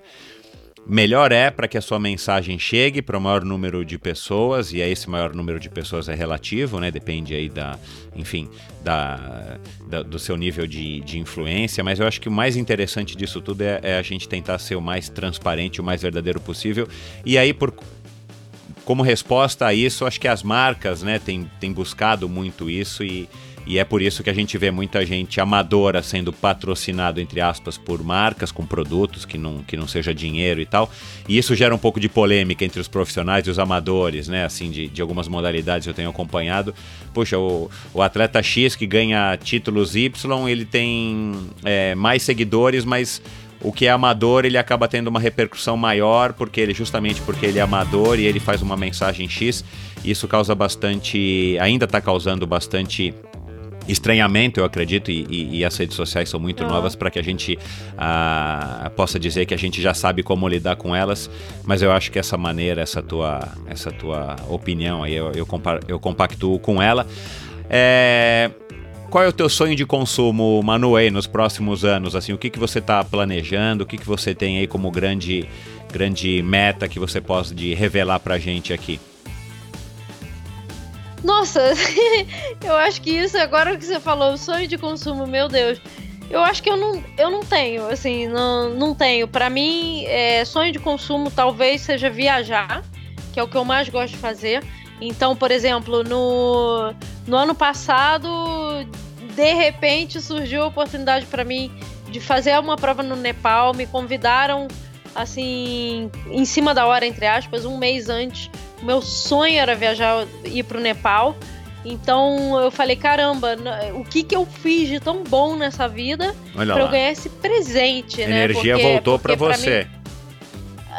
melhor é para que a sua mensagem chegue para o maior número de pessoas, e aí esse maior número de pessoas é relativo, né? Depende aí da, enfim, da, da do seu nível de, de influência, mas eu acho que o mais interessante disso tudo é, é a gente tentar ser o mais transparente, o mais verdadeiro possível, e aí por como resposta a isso, acho que as marcas, né, têm, têm buscado muito isso e e é por isso que a gente vê muita gente amadora sendo patrocinado, entre aspas, por marcas com produtos que não, que não seja dinheiro e tal. E isso gera um pouco de polêmica entre os profissionais e os amadores, né? Assim, de, de algumas modalidades eu tenho acompanhado. Puxa, o, o atleta X que ganha títulos Y, ele tem é, mais seguidores, mas o que é amador ele acaba tendo uma repercussão maior porque ele justamente porque ele é amador e ele faz uma mensagem X isso causa bastante ainda está causando bastante estranhamento, eu acredito, e, e, e, as redes sociais são muito novas para que a gente ah, possa dizer que a gente já sabe como lidar com elas, mas eu acho que essa maneira, essa tua, essa tua opinião aí, eu, eu, eu compactuo com ela. É, qual é o teu sonho de consumo, Manu, aí, nos próximos anos? Assim, o que, que você está planejando? O que, que você tem aí como grande, grande meta que você pode revelar para a gente aqui? Nossa, <laughs> eu acho que isso agora que você falou, sonho de consumo, meu Deus. Eu acho que eu não, eu não tenho, assim, não, não tenho. Para mim, é, sonho de consumo talvez seja viajar, que é o que eu mais gosto de fazer. Então, por exemplo, no, no ano passado, de repente surgiu a oportunidade para mim de fazer uma prova no Nepal. Me convidaram, assim, em cima da hora, entre aspas, um mês antes meu sonho era viajar, ir pro Nepal. Então eu falei, caramba, o que que eu fiz de tão bom nessa vida para eu ganhar esse presente, a né? energia porque, voltou para você. Mim,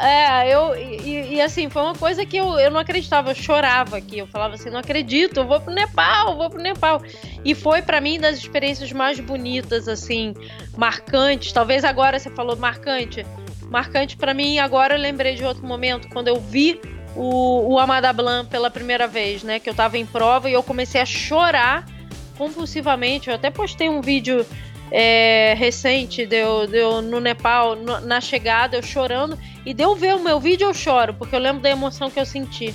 É, eu. E, e, assim, foi uma coisa que eu, eu não acreditava, eu chorava aqui. Eu falava assim: não acredito, eu vou pro Nepal, eu vou pro Nepal. E foi para mim das experiências mais bonitas, assim, marcantes. Talvez agora você falou marcante. Marcante para mim, agora eu lembrei de outro momento, quando eu vi o, o Amada Blanc pela primeira vez, né? Que eu tava em prova e eu comecei a chorar compulsivamente. Eu até postei um vídeo é, recente, deu, deu no Nepal, no, na chegada, eu chorando. E deu ver o meu vídeo, eu choro, porque eu lembro da emoção que eu senti.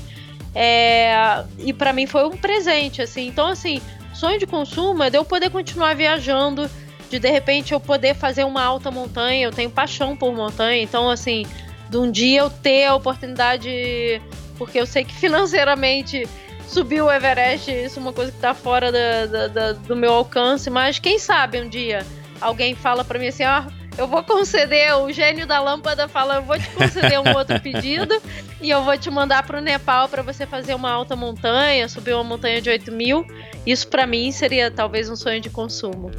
É, e para mim foi um presente, assim. Então, assim, sonho de consumo é de eu poder continuar viajando, de de repente eu poder fazer uma alta montanha. Eu tenho paixão por montanha, então, assim, de um dia eu ter a oportunidade, porque eu sei que financeiramente subir o Everest, isso é uma coisa que tá fora da, da, da, do meu alcance, mas quem sabe um dia alguém fala para mim assim, ó, ah, eu vou conceder, o gênio da lâmpada fala, eu vou te conceder um outro pedido <laughs> e eu vou te mandar para o Nepal para você fazer uma alta montanha, subir uma montanha de 8 mil. Isso para mim seria talvez um sonho de consumo.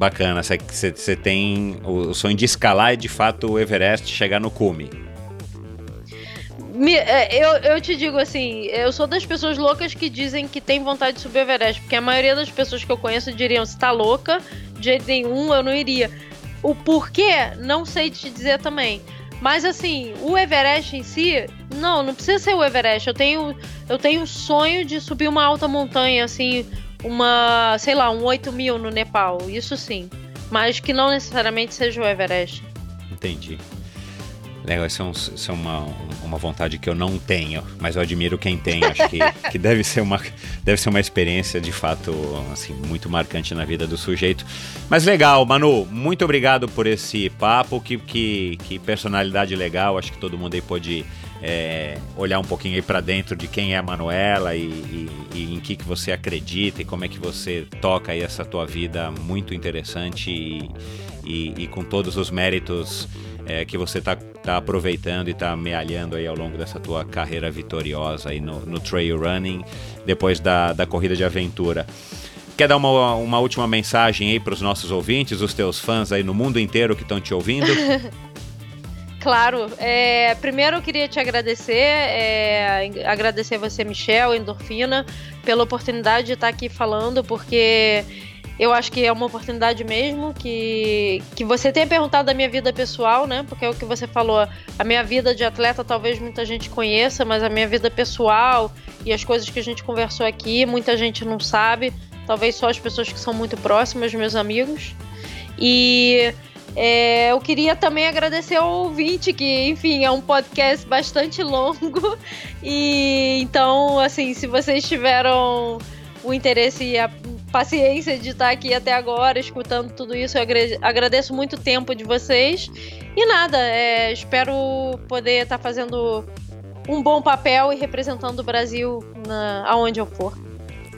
Bacana, você tem o sonho de escalar e de fato o Everest chegar no cume. É, eu, eu te digo assim, eu sou das pessoas loucas que dizem que tem vontade de subir o Everest, porque a maioria das pessoas que eu conheço diriam, se tá louca, de jeito nenhum, eu não iria. O porquê, não sei te dizer também. Mas assim, o Everest em si, não, não precisa ser o Everest. Eu tenho, eu tenho o sonho de subir uma alta montanha, assim, uma, sei lá, um 8 mil no Nepal, isso sim. Mas que não necessariamente seja o Everest. Entendi. Legal, isso é, um, isso é uma, uma vontade que eu não tenho, mas eu admiro quem tem. Acho que, <laughs> que deve, ser uma, deve ser uma experiência de fato assim, muito marcante na vida do sujeito. Mas legal, Manu, muito obrigado por esse papo. Que, que, que personalidade legal. Acho que todo mundo aí pode é, olhar um pouquinho aí para dentro de quem é a Manuela e, e, e, em que, que você acredita e como é que você toca aí essa tua vida muito interessante e, e com todos os méritos é, que você está tá aproveitando e está amealhando aí ao longo dessa tua carreira vitoriosa aí no, no trail running, depois da, da corrida de aventura. Quer dar uma, uma última mensagem aí para os nossos ouvintes, os teus fãs aí no mundo inteiro que estão te ouvindo? <laughs> Claro. É, primeiro eu queria te agradecer, é, agradecer você, Michel, Endorfina, pela oportunidade de estar aqui falando, porque eu acho que é uma oportunidade mesmo que, que você tenha perguntado da minha vida pessoal, né? Porque é o que você falou, a minha vida de atleta talvez muita gente conheça, mas a minha vida pessoal e as coisas que a gente conversou aqui, muita gente não sabe. Talvez só as pessoas que são muito próximas, meus amigos. E é, eu queria também agradecer ao ouvinte, que, enfim, é um podcast bastante longo. <laughs> E então, assim, se vocês tiveram o interesse e a paciência de estar aqui até agora, escutando tudo isso. Eu agradeço muito o tempo de vocês. E nada, é, espero poder estar fazendo um bom papel e representando o Brasil na, aonde eu for.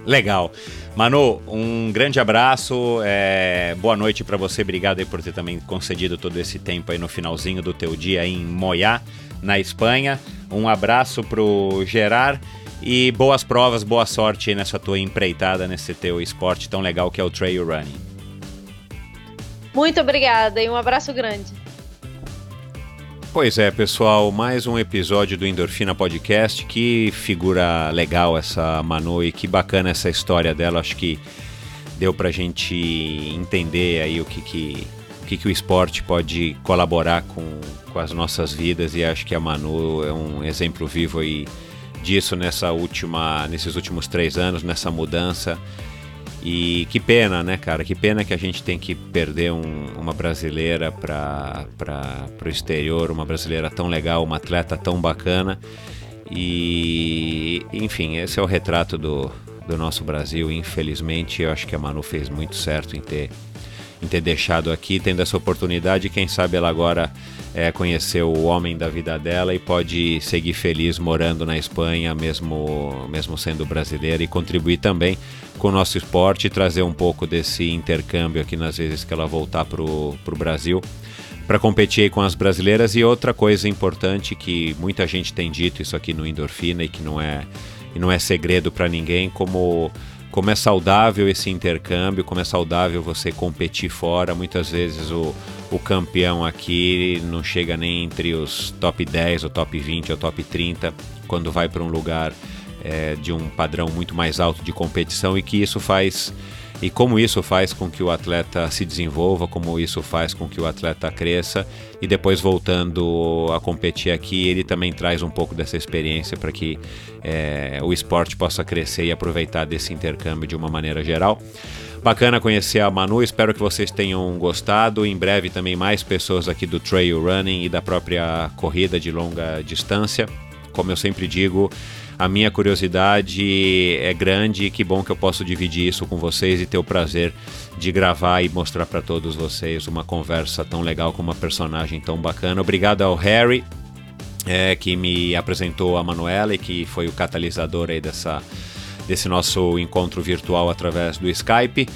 Legal. Manu, um grande abraço, é, boa noite para você, obrigado aí por ter também concedido todo esse tempo aí no finalzinho do teu dia em Moyá, na Espanha. Um abraço pro Gerard e boas provas, boa sorte nessa tua empreitada, nesse teu esporte tão legal que é o trail running. Muito obrigada e um abraço grande. Pois é, pessoal, mais um episódio do Endorfina Podcast. Que figura legal essa Manu e que bacana essa história dela. Acho que deu pra gente entender aí o que, que, o, que, que o esporte pode colaborar com, com as nossas vidas e acho que a Manu é um exemplo vivo aí disso nessa última, nesses últimos três anos, nessa mudança. E que pena, né, cara? Que pena que a gente tem que perder um, uma brasileira para o exterior, uma brasileira tão legal, uma atleta tão bacana. E, enfim, esse é o retrato do, do nosso Brasil. Infelizmente, eu acho que a Manu fez muito certo em ter, em ter deixado aqui, tendo essa oportunidade. Quem sabe ela agora é, conhecer o homem da vida dela e pode seguir feliz morando na Espanha, mesmo, mesmo sendo brasileira, e contribuir também com o nosso esporte trazer um pouco desse intercâmbio aqui nas vezes que ela voltar para o Brasil para competir com as brasileiras. E outra coisa importante que muita gente tem dito isso aqui no Endorfina e que não é, e não é segredo para ninguém, como como é saudável esse intercâmbio, como é saudável você competir fora. Muitas vezes o, o campeão aqui não chega nem entre os top 10, ou top 20, ou top 30, quando vai para um lugar é, de um padrão muito mais alto de competição e que isso faz e como isso faz com que o atleta se desenvolva, como isso faz com que o atleta cresça e depois voltando a competir aqui, ele também traz um pouco dessa experiência para que é, o esporte possa crescer e aproveitar desse intercâmbio de uma maneira geral. Bacana conhecer a Manu, espero que vocês tenham gostado. Em breve também mais pessoas aqui do trail running e da própria corrida de longa distância. Como eu sempre digo, a minha curiosidade é grande e que bom que eu posso dividir isso com vocês e ter o prazer de gravar e mostrar para todos vocês uma conversa tão legal com uma personagem tão bacana. Obrigado ao Harry, é, que me apresentou a Manuela e que foi o catalisador aí dessa, desse nosso encontro virtual através do Skype.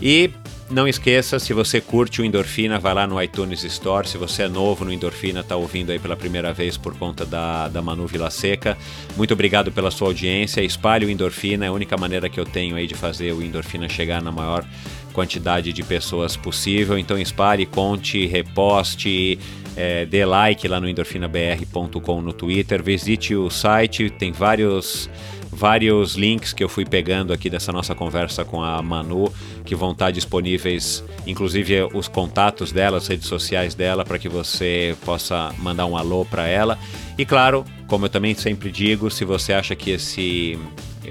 E não esqueça, se você curte o Endorfina, vai lá no iTunes Store. Se você é novo no Endorfina, está ouvindo aí pela primeira vez por conta da, da Manu Vila Seca. Muito obrigado pela sua audiência. Espalhe o Endorfina, é a única maneira que eu tenho aí de fazer o Endorfina chegar na maior quantidade de pessoas possível. Então espalhe, conte, reposte, é, dê like lá no endorfinabr.com no Twitter, visite o site, tem vários vários links que eu fui pegando aqui dessa nossa conversa com a Manu, que vão estar disponíveis, inclusive os contatos dela, as redes sociais dela, para que você possa mandar um alô para ela. E claro, como eu também sempre digo, se você acha que esse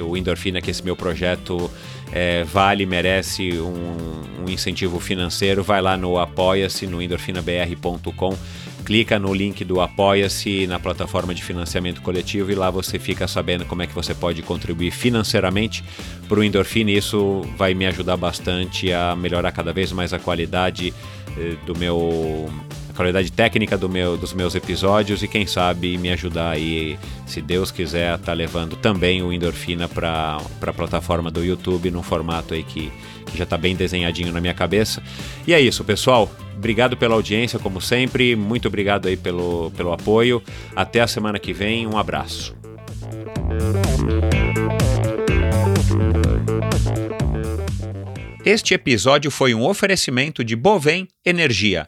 o Endorfina, que esse meu projeto é, vale, merece um, um incentivo financeiro, vai lá no apoia-se no endorfinabr.com clica no link do Apoia-se na plataforma de financiamento coletivo e lá você fica sabendo como é que você pode contribuir financeiramente para o Endorfina. E isso vai me ajudar bastante a melhorar cada vez mais a qualidade eh, do meu qualidade técnica do meu, dos meus episódios e quem sabe me ajudar aí, se Deus quiser, tá levando também o Endorfina para a plataforma do YouTube num formato aí que, que já está bem desenhadinho na minha cabeça. E é isso, pessoal. Obrigado pela audiência, como sempre. Muito obrigado aí pelo, pelo apoio. Até a semana que vem. Um abraço. Este episódio foi um oferecimento de Bovem Energia.